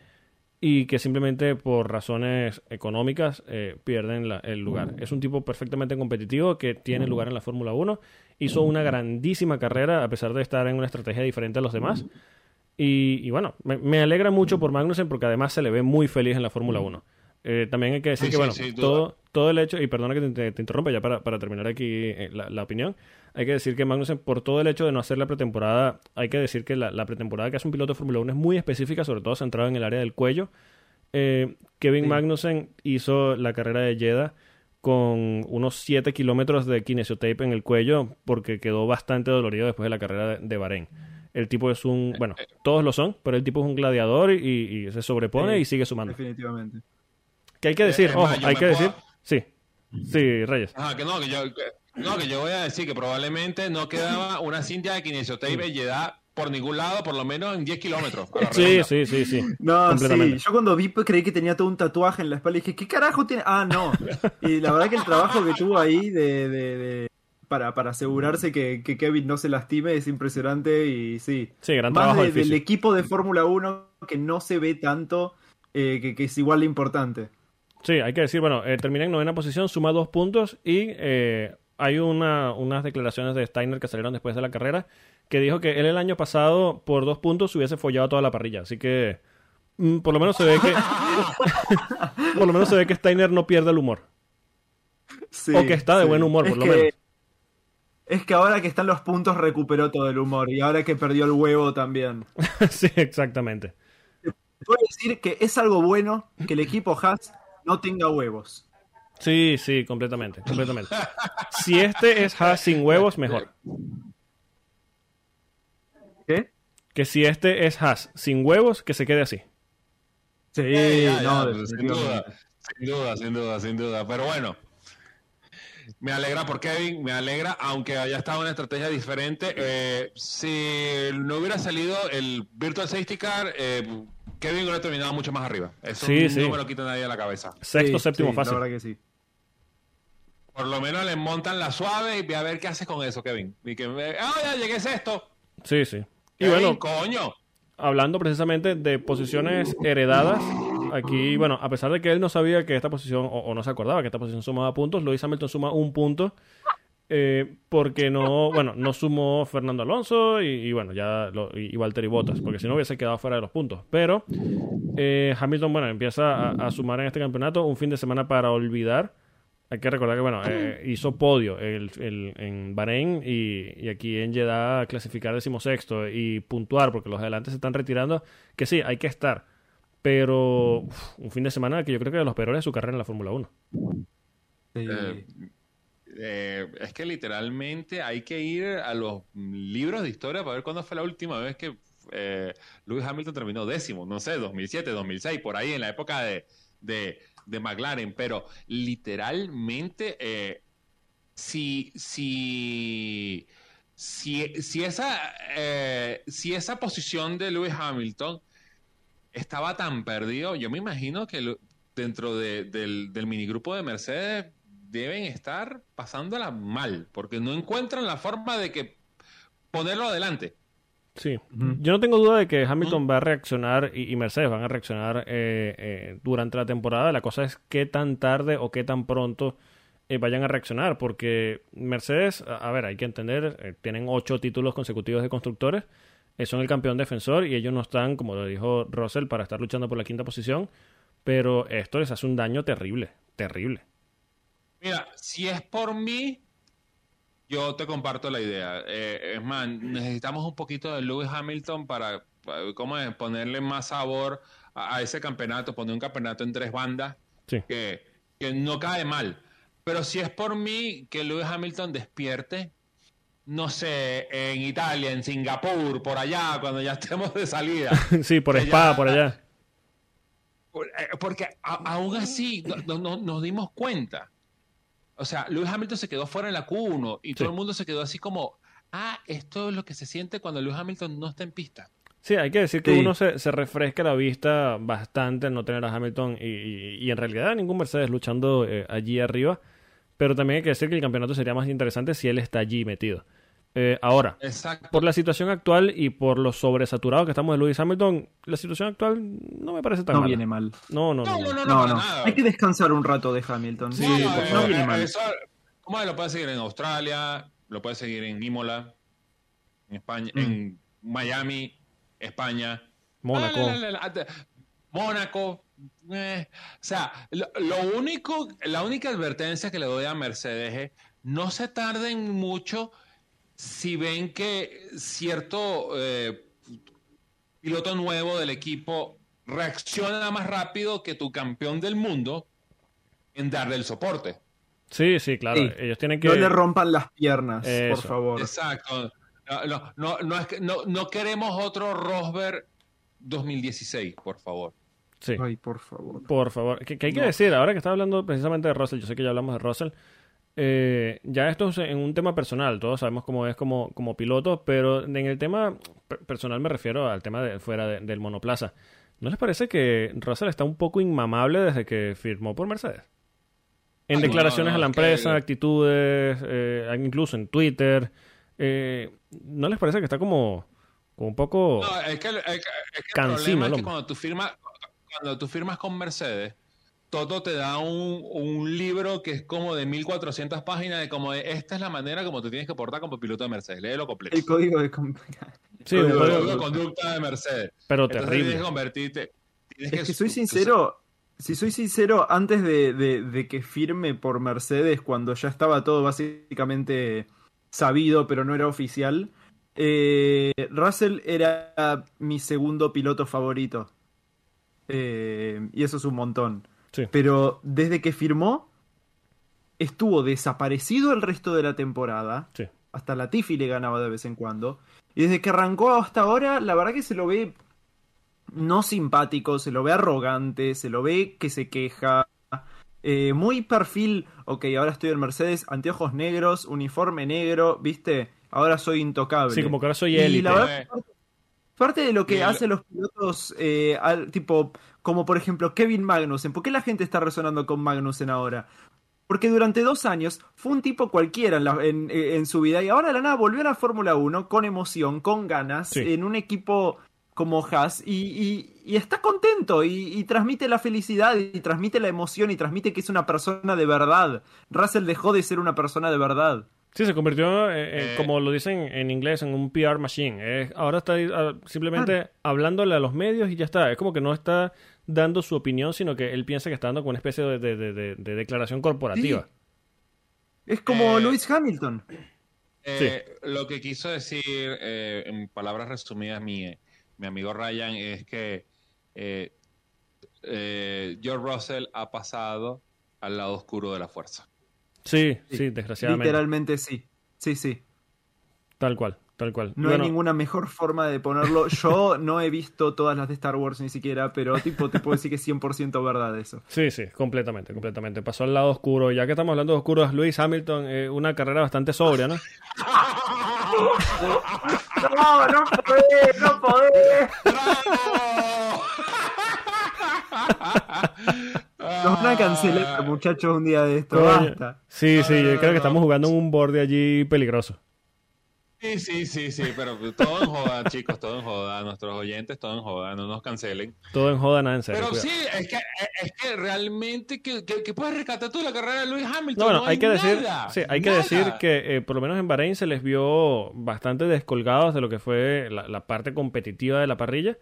y que simplemente por razones económicas eh, pierden el lugar. Es un tipo perfectamente competitivo que tiene lugar en la Fórmula 1. Hizo una grandísima carrera a pesar de estar en una estrategia diferente a los demás. Y, y bueno, me, me alegra mucho por Magnussen porque además se le ve muy feliz en la Fórmula 1. Eh, también hay que decir Sí, que, sí, bueno, todo, todo el hecho, y perdona que te, te- te interrumpa ya para, para terminar aquí eh, la, la opinión, hay que decir que Magnussen, por todo el hecho de no hacer la pretemporada, hay que decir que la, la pretemporada que hace un piloto de Fórmula 1 es muy específica, sobre todo centrado en el área del cuello. Eh, Kevin Sí. Magnussen hizo la carrera de Jeddah con unos 7 kilómetros de kinesiotape en el cuello porque quedó bastante dolorido después de la carrera de, de Bahrein. El tipo es un, bueno, todos lo son, pero el tipo es un gladiador y, y se sobrepone Sí. y sigue sumando. Definitivamente. Que hay que decir, es ojo, hay que puedo- decir, sí, sí, Reyes. Ajá, que no, que yo, que- no, que yo voy a decir que probablemente no quedaba una cinta de kinesiotape y Jeddah por ningún lado, por lo menos en 10 kilómetros. Sí, sí, sí, <laughs> sí. No, sí. completamente. Yo cuando vi pues, creí que tenía todo un tatuaje en la espalda y dije, ¿qué carajo tiene? Ah, no. Y la verdad que el trabajo que tuvo ahí de, de- de- para, para asegurarse que, que Kevin no se lastime es impresionante y sí. Sí, gran Más trabajo de- del equipo de Fórmula 1 que no se ve tanto, eh, que, que es igual de importante. Sí, hay que decir, bueno, eh, termina en novena posición, suma dos puntos y eh, hay una, unas declaraciones de Steiner que salieron después de la carrera que dijo que él el año pasado por dos puntos hubiese follado toda la parrilla. Así que mm, por lo menos se ve que <laughs> por lo menos se ve que Steiner no pierde el humor. Sí, O que está de sí. buen humor, Es por lo que- menos. Es que ahora que están los puntos recuperó todo el humor y ahora que perdió el huevo también. <laughs> sí, exactamente. Puedo decir que es algo bueno que el equipo Haas no tenga huevos. Sí, sí, completamente, completamente. Si este es Haas sin huevos, mejor. ¿Qué? Que si este es Haas sin huevos, que se quede así. Sí, ya, no, sin duda, sin duda, sin duda, sin duda. Pero bueno, me alegra por Kevin, me alegra, aunque haya estado una estrategia diferente. Eh, si no hubiera salido el Virtual Safety Car, eh, Kevin hubiera terminado mucho más arriba. Eso Sí, no sí. me lo quita nadie de la cabeza. Sexto, Sí, séptimo sí, fácil. La verdad que sí. Por lo menos le montan la suave y ve a ver qué haces con eso, Kevin. Y que, ah, ya llegué sexto. Sí, sí. Y Kevin, bueno, coño. hablando precisamente de posiciones heredadas, aquí, bueno, a pesar de que él no sabía que esta posición, o, o no se acordaba que esta posición sumaba puntos, Lewis Hamilton suma un punto, eh, porque no, bueno, no sumó Fernando Alonso y, y bueno, ya, lo, y, y Valtteri Bottas, porque si no hubiese quedado fuera de los puntos. Pero eh, Hamilton, bueno, empieza a, a sumar en este campeonato un fin de semana para olvidar. Hay que recordar que, bueno, eh, hizo podio el, el- en Bahrein y, y aquí en Jeddah a clasificar decimosexto y puntuar porque los adelantes se están retirando. Que sí, hay que estar. Pero uf, un fin de semana que yo creo que de los peores de su carrera en la Fórmula 1. Sí. Eh, es que literalmente hay que ir a los libros de historia para ver cuándo fue la última vez que eh, Lewis Hamilton terminó décimo, no sé, 2007, 2006, por ahí en la época de, de, de McLaren, pero literalmente, eh, si, si, si, si, esa, eh, si esa posición de Lewis Hamilton estaba tan perdido, yo me imagino que dentro de- del, del minigrupo de Mercedes deben estar pasándola mal, porque no encuentran la forma de que ponerlo adelante. Sí, yo no tengo duda de que Hamilton va a reaccionar y, y Mercedes van a reaccionar eh, eh, durante la temporada. La cosa es qué tan tarde o qué tan pronto eh, vayan a reaccionar, porque Mercedes, a, a ver, hay que entender, eh, tienen ocho títulos consecutivos de constructores, eh, son el campeón defensor y ellos no están, como lo dijo Russell, para estar luchando por la quinta posición, pero esto les hace un daño terrible, terrible. Mira, si es por mí, yo te comparto la idea. Eh, es más, necesitamos un poquito de Lewis Hamilton para, para- ¿cómo es? Ponerle más sabor a, a ese campeonato, poner un campeonato en tres bandas Sí. que, que no cae mal. Pero si es por mí que Lewis Hamilton despierte, no sé, en Italia, en Singapur, por allá, cuando ya <laughs> estemos de salida. <laughs> sí, por espada, ya- por allá. Eh, Porque a- aún así no- nos dimos cuenta. O sea, Lewis Hamilton se quedó fuera en la Q1 y todo el mundo se quedó así como, ah, esto es lo que se siente cuando Lewis Hamilton no está en pista. Sí, hay que decir que Sí. uno se, se refresca la vista bastante al no tener a Hamilton y, y- y en realidad a ningún Mercedes luchando eh, allí arriba. Pero también hay que decir que el campeonato sería más interesante si él está allí metido. Eh, ahora, Exacto. por la situación actual y por lo sobresaturado que estamos de Lewis Hamilton, la situación actual no me parece tan No mala. viene mal. No, no, no. No, no, no, no. Hay que descansar un rato de Hamilton. Sí, por eh, no favor. viene mal. ¿Cómo lo puede seguir en Australia? Lo puede seguir en Imola, en España, Mm. en Miami, España. Mónaco. La, Mónaco. eh. O sea, lo, lo único, la única advertencia que le doy a Mercedes es no se tarden mucho si ven que cierto eh, piloto nuevo del equipo reacciona más rápido que tu campeón del mundo en darle el soporte. Sí, sí, claro. Sí. Ellos tienen que... No le rompan las piernas, Eso. por favor. Exacto. No, no, no, no, es que- no, no queremos otro Rosberg 2016, por favor. Sí. Ay, por favor. Por favor, que, que hay que decir, ahora que está hablando precisamente de Russell, yo sé que ya hablamos de Russell, eh, ya esto es en un tema personal, todos sabemos cómo es como, como piloto, pero en el tema per- personal me refiero al tema de fuera de- del monoplaza. ¿No les parece que Russell está un poco inmamable desde que firmó por Mercedes? En Ay, no, declaraciones no, a la que- empresa, actitudes, eh, incluso en Twitter. eh, ¿No les parece que está como, como un poco... No, es que, es que- es que el Cansino problema es que cuando tú firmas, cuando tú firmas con Mercedes, todo te da un, un libro que es como de 1400 páginas de como de, esta es la manera como te tienes que portar como piloto de Mercedes. Léelo completo. El código de <laughs> Sí, El código- de conducta de Mercedes. pero Entonces terrible. tienes que convertirte. tienes Es que soy sincero, si soy sincero, antes de, de- de que firme por Mercedes, cuando ya estaba todo básicamente sabido, pero no era oficial, eh, Russell era mi segundo piloto favorito. Eh, y eso es un montón. Sí. Pero desde que firmó, estuvo desaparecido el resto de la temporada. Sí. Hasta la Tiffy le ganaba de vez en cuando. Y desde que arrancó hasta ahora, la verdad que se lo ve no simpático, se lo ve arrogante, se lo ve que se queja. Eh, muy perfil, ok, ahora estoy en Mercedes, anteojos negros, uniforme negro, viste, ahora soy intocable. Sí, como que ahora soy Y élite. la verdad, parte- de lo que el- hacen los pilotos, eh, al- tipo, como por ejemplo Kevin Magnussen, ¿por qué la gente está resonando con Magnussen ahora? Porque durante dos años fue un tipo cualquiera en, la- en- en su vida y ahora de la nada volvió a la Fórmula 1 con emoción, con ganas, Sí. en un equipo como Haas y, y- y está contento y, y transmite la felicidad y transmite la emoción y transmite que es una persona de verdad. Russell dejó de ser una persona de verdad. Sí, se convirtió, eh, en- Eh, como lo dicen en inglés, en un PR machine. Ahora está ah, simplemente hablándole a los medios y ya está. Es como que no está dando su opinión, sino que él piensa que está dando como una especie de, de- de- de- de declaración corporativa. Es como Eh, Lewis Hamilton. Eh, Lo que quiso decir, eh, en palabras resumidas, mi, mi amigo Ryan, es que eh, eh, George Russell ha pasado al lado oscuro de la fuerza. Sí, sí, Sí, desgraciadamente. Literalmente sí. Sí, sí. Tal cual, tal Tal cual. No Bueno, hay ninguna mejor forma de ponerlo. <laughs> Yo no he visto todas las de Star Wars ni siquiera, pero tipo te puedo decir que es 100% verdad eso. Sí, sí, completamente, completamente. Pasó al lado oscuro. Ya que estamos hablando de oscuros, Luis Hamilton, eh, una carrera bastante sobria, ¿no? No, no podés, no podés. <laughs> Nos van a cancelar, muchachos, un día de esto. Coño. Basta. Sí, sí, yo no, creo que no. estamos jugando en un borde allí peligroso. Sí, sí, sí, sí, pero todo en joda, <laughs> chicos, todo en joda. Nuestros oyentes, todo en joda, no nos cancelen. Todo en joda, nada en serio. Pero cuidado. sí, es que, es que realmente, ¿qué, qué, qué puedes rescatar tú de la carrera de Lewis Hamilton? No, bueno, hay que decir, nada, sí, hay que nada. decir que eh, por lo menos en Bahrein se les vio bastante descolgados de lo que fue la, la parte competitiva de la parrilla.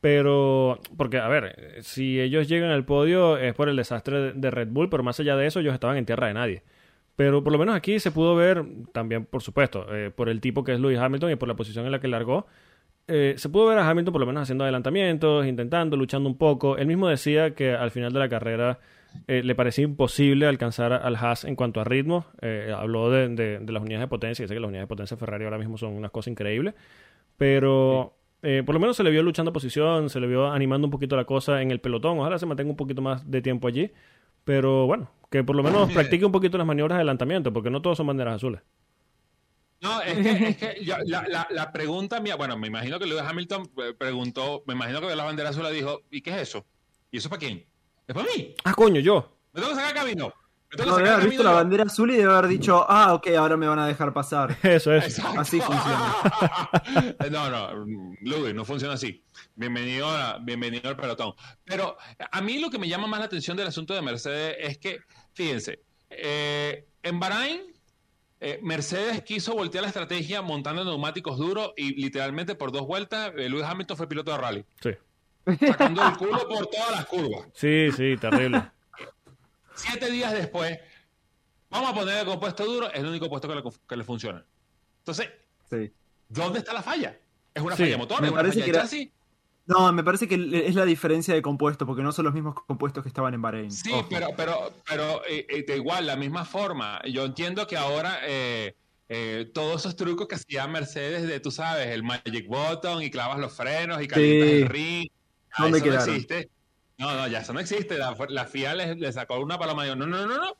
Pero, porque, a ver, si ellos llegan al podio es por el desastre de, de Red Bull, pero más allá de eso, ellos estaban en tierra de nadie. Pero por lo menos aquí se pudo ver, también, por supuesto, eh, por el tipo que es Lewis Hamilton y por la posición en la que largó, eh, se pudo ver a Hamilton por lo menos haciendo adelantamientos, intentando, luchando un poco. Él mismo decía que al final de la carrera eh, le parecía imposible alcanzar al Haas en cuanto a ritmo. Eh, habló de, de- de las unidades de potencia, dice que las unidades de potencia de Ferrari ahora mismo son unas cosas increíbles. Pero eh, por lo menos se le vio luchando posición, se le vio animando un poquito la cosa en el pelotón. Ojalá se mantenga un poquito más de tiempo allí. Pero bueno, que por lo menos practique un poquito las maniobras de adelantamiento, porque no todos son banderas azules. No, es que, es que yo- la, la, la pregunta mía, bueno, me imagino que Lewis Hamilton eh, preguntó, me imagino que vio la bandera azul y dijo, ¿y qué es eso? ¿Y eso para quién? ¿Es para mí? Ah, coño, yo. ¿Me tengo que sacar camino? ¿Me tengo No, debe haber visto la bandera azul y debe haber dicho, ah, ok, ahora me van a dejar pasar. <laughs> Eso es. Exacto. Así funciona. <laughs> no, no, Louis, no funciona así. Bienvenido, a- bienvenido al pelotón. Pero a mí lo que me llama más la atención del asunto de Mercedes es que, fíjense, eh, en Bahrein, eh, Mercedes quiso voltear la estrategia montando neumáticos duros y literalmente por dos vueltas, eh, Lewis Hamilton fue piloto de rally, Sí. sacando el culo por todas las curvas. Sí, sí, terrible. Siete días después, vamos a poner el compuesto duro, es el único puesto que le, que le funciona. Entonces, Sí. ¿dónde está la falla? ¿Es una Sí, falla motor? me ¿Es una parece falla que de era- chasis? No, me parece que es la diferencia de compuestos, porque no son los mismos compuestos que estaban en Bahrein. Sí, Ojo. pero, pero, pero eh, eh, de igual, la misma forma. Yo entiendo que ahora eh, eh, todos esos trucos que hacía Mercedes de, tú sabes, el Magic Button y clavas los frenos y calientas Sí. el ring. ¿Dónde eso no existe. No, no, ya eso no existe. La, la FIA le, le sacó una paloma y dijo, no, no, no, no.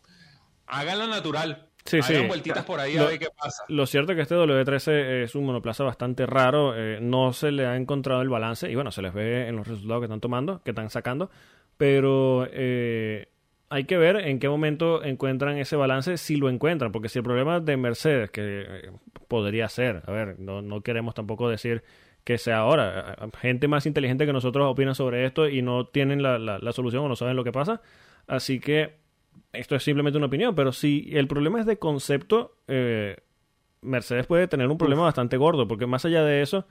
Háganlo natural. Sí, Hagan sí. vueltitas por ahí Lo- a ver qué pasa. Lo cierto es que este W13 es un monoplaza bastante raro, eh, no se le ha encontrado el balance y bueno, se les ve en los resultados que están tomando, que están sacando, pero eh, hay que ver en qué momento encuentran ese balance, si lo encuentran, porque si el problema de Mercedes, que eh, podría ser, a ver, no, no queremos tampoco decir que sea ahora, gente más inteligente que nosotros opina sobre esto y no tienen la, la- la solución o no saben lo que pasa, así que esto es simplemente una opinión, pero si el problema es de concepto, eh, Mercedes puede tener un problema bastante gordo, porque más allá de eso,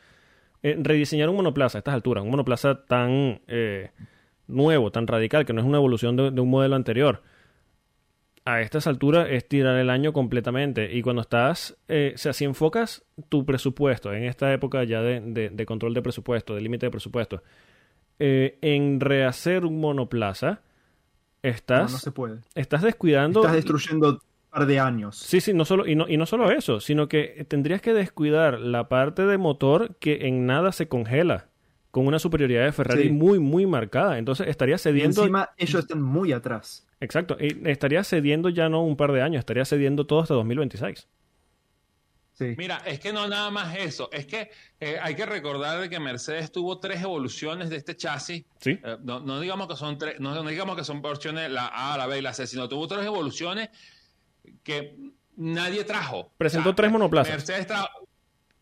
eh, rediseñar un monoplaza a estas alturas, un monoplaza tan eh, nuevo, tan radical, que no es una evolución de, de un modelo anterior, a estas alturas es tirar el año completamente. Y cuando estás, eh, o sea, si enfocas tu presupuesto en esta época ya de, de- de control de presupuesto, de límite de presupuesto, eh, en rehacer un monoplaza, No, estás, no se puede. estás descuidando Estás destruyendo un par de años. Sí, sí, no solo, y, no, y no solo eso, sino que tendrías que descuidar la parte de motor que en nada se congela, con una superioridad de Ferrari Sí. muy, muy marcada. Entonces estaría Y cediendo. encima ellos están muy atrás. Exacto, y estaría cediendo ya no un par de años, estaría cediendo todo hasta 2026. Sí. Mira, es que no nada más eso, es que eh, hay que recordar de que Mercedes tuvo tres evoluciones de este chasis. Sí. Eh, no, no digamos que son tres, no, no digamos que son versiones la A, la B y la C, sino tuvo tres evoluciones que nadie trajo. Presentó tres monoplazas. Mercedes tra-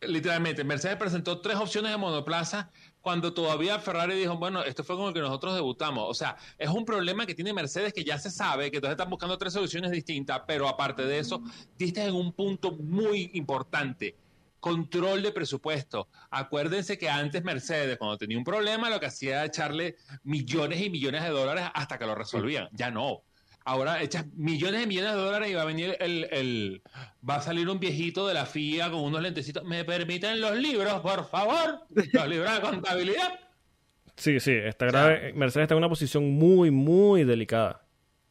literalmente, Mercedes presentó tres opciones de monoplaza cuando todavía Ferrari dijo, bueno, esto fue con el que nosotros debutamos. O sea, es un problema que tiene Mercedes que ya se sabe, que entonces están buscando tres soluciones distintas, pero aparte de eso, diste en un punto muy importante. Control de presupuesto. Acuérdense que antes Mercedes, cuando tenía un problema, lo que hacía era echarle millones y millones de dólares hasta que lo resolvían. Ya no. Ahora echas millones de millones de dólares y va a venir el, el- va a salir un viejito de la FIA con unos lentecitos. ¿Me permiten los libros, por favor? Los libros de contabilidad. Sí, sí, está grave. Mercedes está en una posición muy, muy delicada.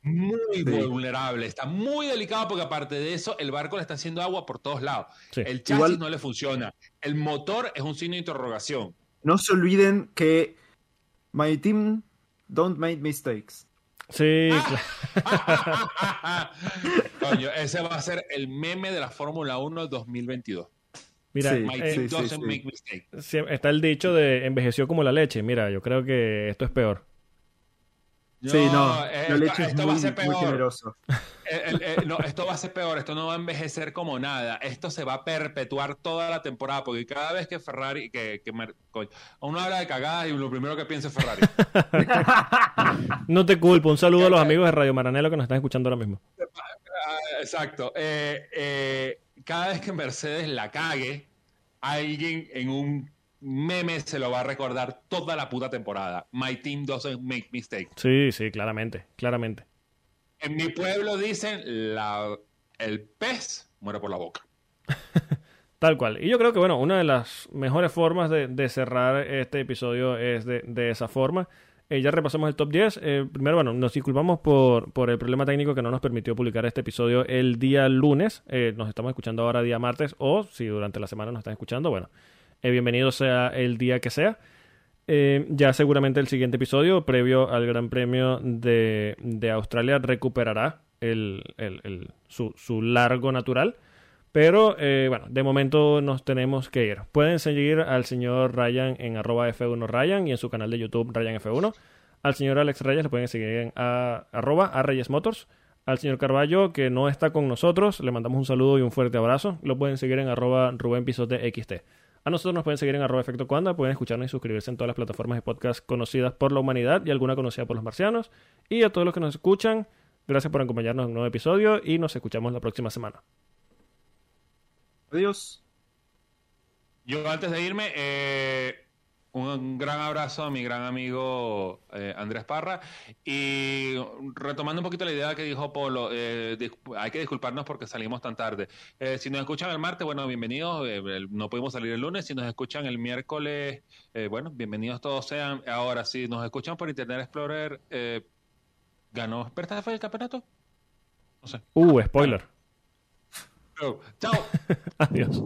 muy Sí. vulnerable, está muy delicado porque aparte de eso el barco le está haciendo agua por todos lados. Sí. El chasis Igual- no le funciona, el motor es un signo de interrogación. No se olviden que my team don't make mistakes. Sí, Ah. cla- <laughs> <laughs> Coño, ese va a ser el meme de la Fórmula 1 2022. mira, Sí, My team sí, doesn't sí. make mistakes. sí, está el dicho de envejeció como la leche. Mira, yo creo que esto es peor. Sí, no, eh, la esto, leche es esto muy, va a ser muy peor. generoso. Eh, el- eh, no, esto va a ser peor, esto no va a envejecer como nada, esto se va a perpetuar toda la temporada, porque cada vez que Ferrari, que, que uno habla de cagadas y lo primero que piensa es Ferrari. <laughs> No te culpo. Un saludo a los amigos de Radio Maranelo que nos están escuchando ahora mismo. Ah, exacto. Eh, eh, cada vez que Mercedes la cague, alguien en un meme se lo va a recordar toda la puta temporada. My team doesn't make mistakes. Sí, sí, claramente, claramente. En mi pueblo dicen la, el pez muere por la boca. <laughs> Tal cual. Y yo creo que, bueno, una de las mejores formas de, de cerrar este episodio es de, de esa forma. Eh, ya repasamos el top 10. Eh, primero, bueno, nos disculpamos por, por el problema técnico que no nos permitió publicar este episodio el día lunes. Eh, nos estamos escuchando ahora día martes o si durante la semana nos están escuchando, bueno, eh, bienvenido sea el día que sea. Eh, ya seguramente el siguiente episodio, previo al Gran Premio de, Australia, recuperará el, su largo natural. Pero eh, bueno, de momento nos tenemos que ir. Pueden seguir al señor Ryan en arroba F1 Ryan y en su canal de YouTube Ryan F1. Al señor Alex Reyes le pueden seguir en a- arroba a Reyes Motors. Al señor Carballo, que no está con nosotros, le mandamos un saludo y un fuerte abrazo. Lo pueden seguir en arroba Rubén Pisote XT. A nosotros nos pueden seguir en arroba efecto Cuanda, pueden escucharnos y suscribirse en todas las plataformas de podcast conocidas por la humanidad y alguna conocida por los marcianos. Y a todos los que nos escuchan, gracias por acompañarnos en un nuevo episodio y nos escuchamos la próxima semana. Adiós. Yo antes de irme, eh, un gran abrazo a mi gran amigo eh, Andrés Parra y retomando un poquito la idea que dijo Polo, eh, hay que disculparnos porque salimos tan tarde. Eh, si nos escuchan el martes, bueno, bienvenidos, no pudimos salir el lunes, si nos escuchan el miércoles, bueno, bienvenidos todos sean. Ahora, si nos escuchan por Internet Explorer, ganó fue el campeonato. No sé. Uh, spoiler. Pero, chao. <laughs> Adiós.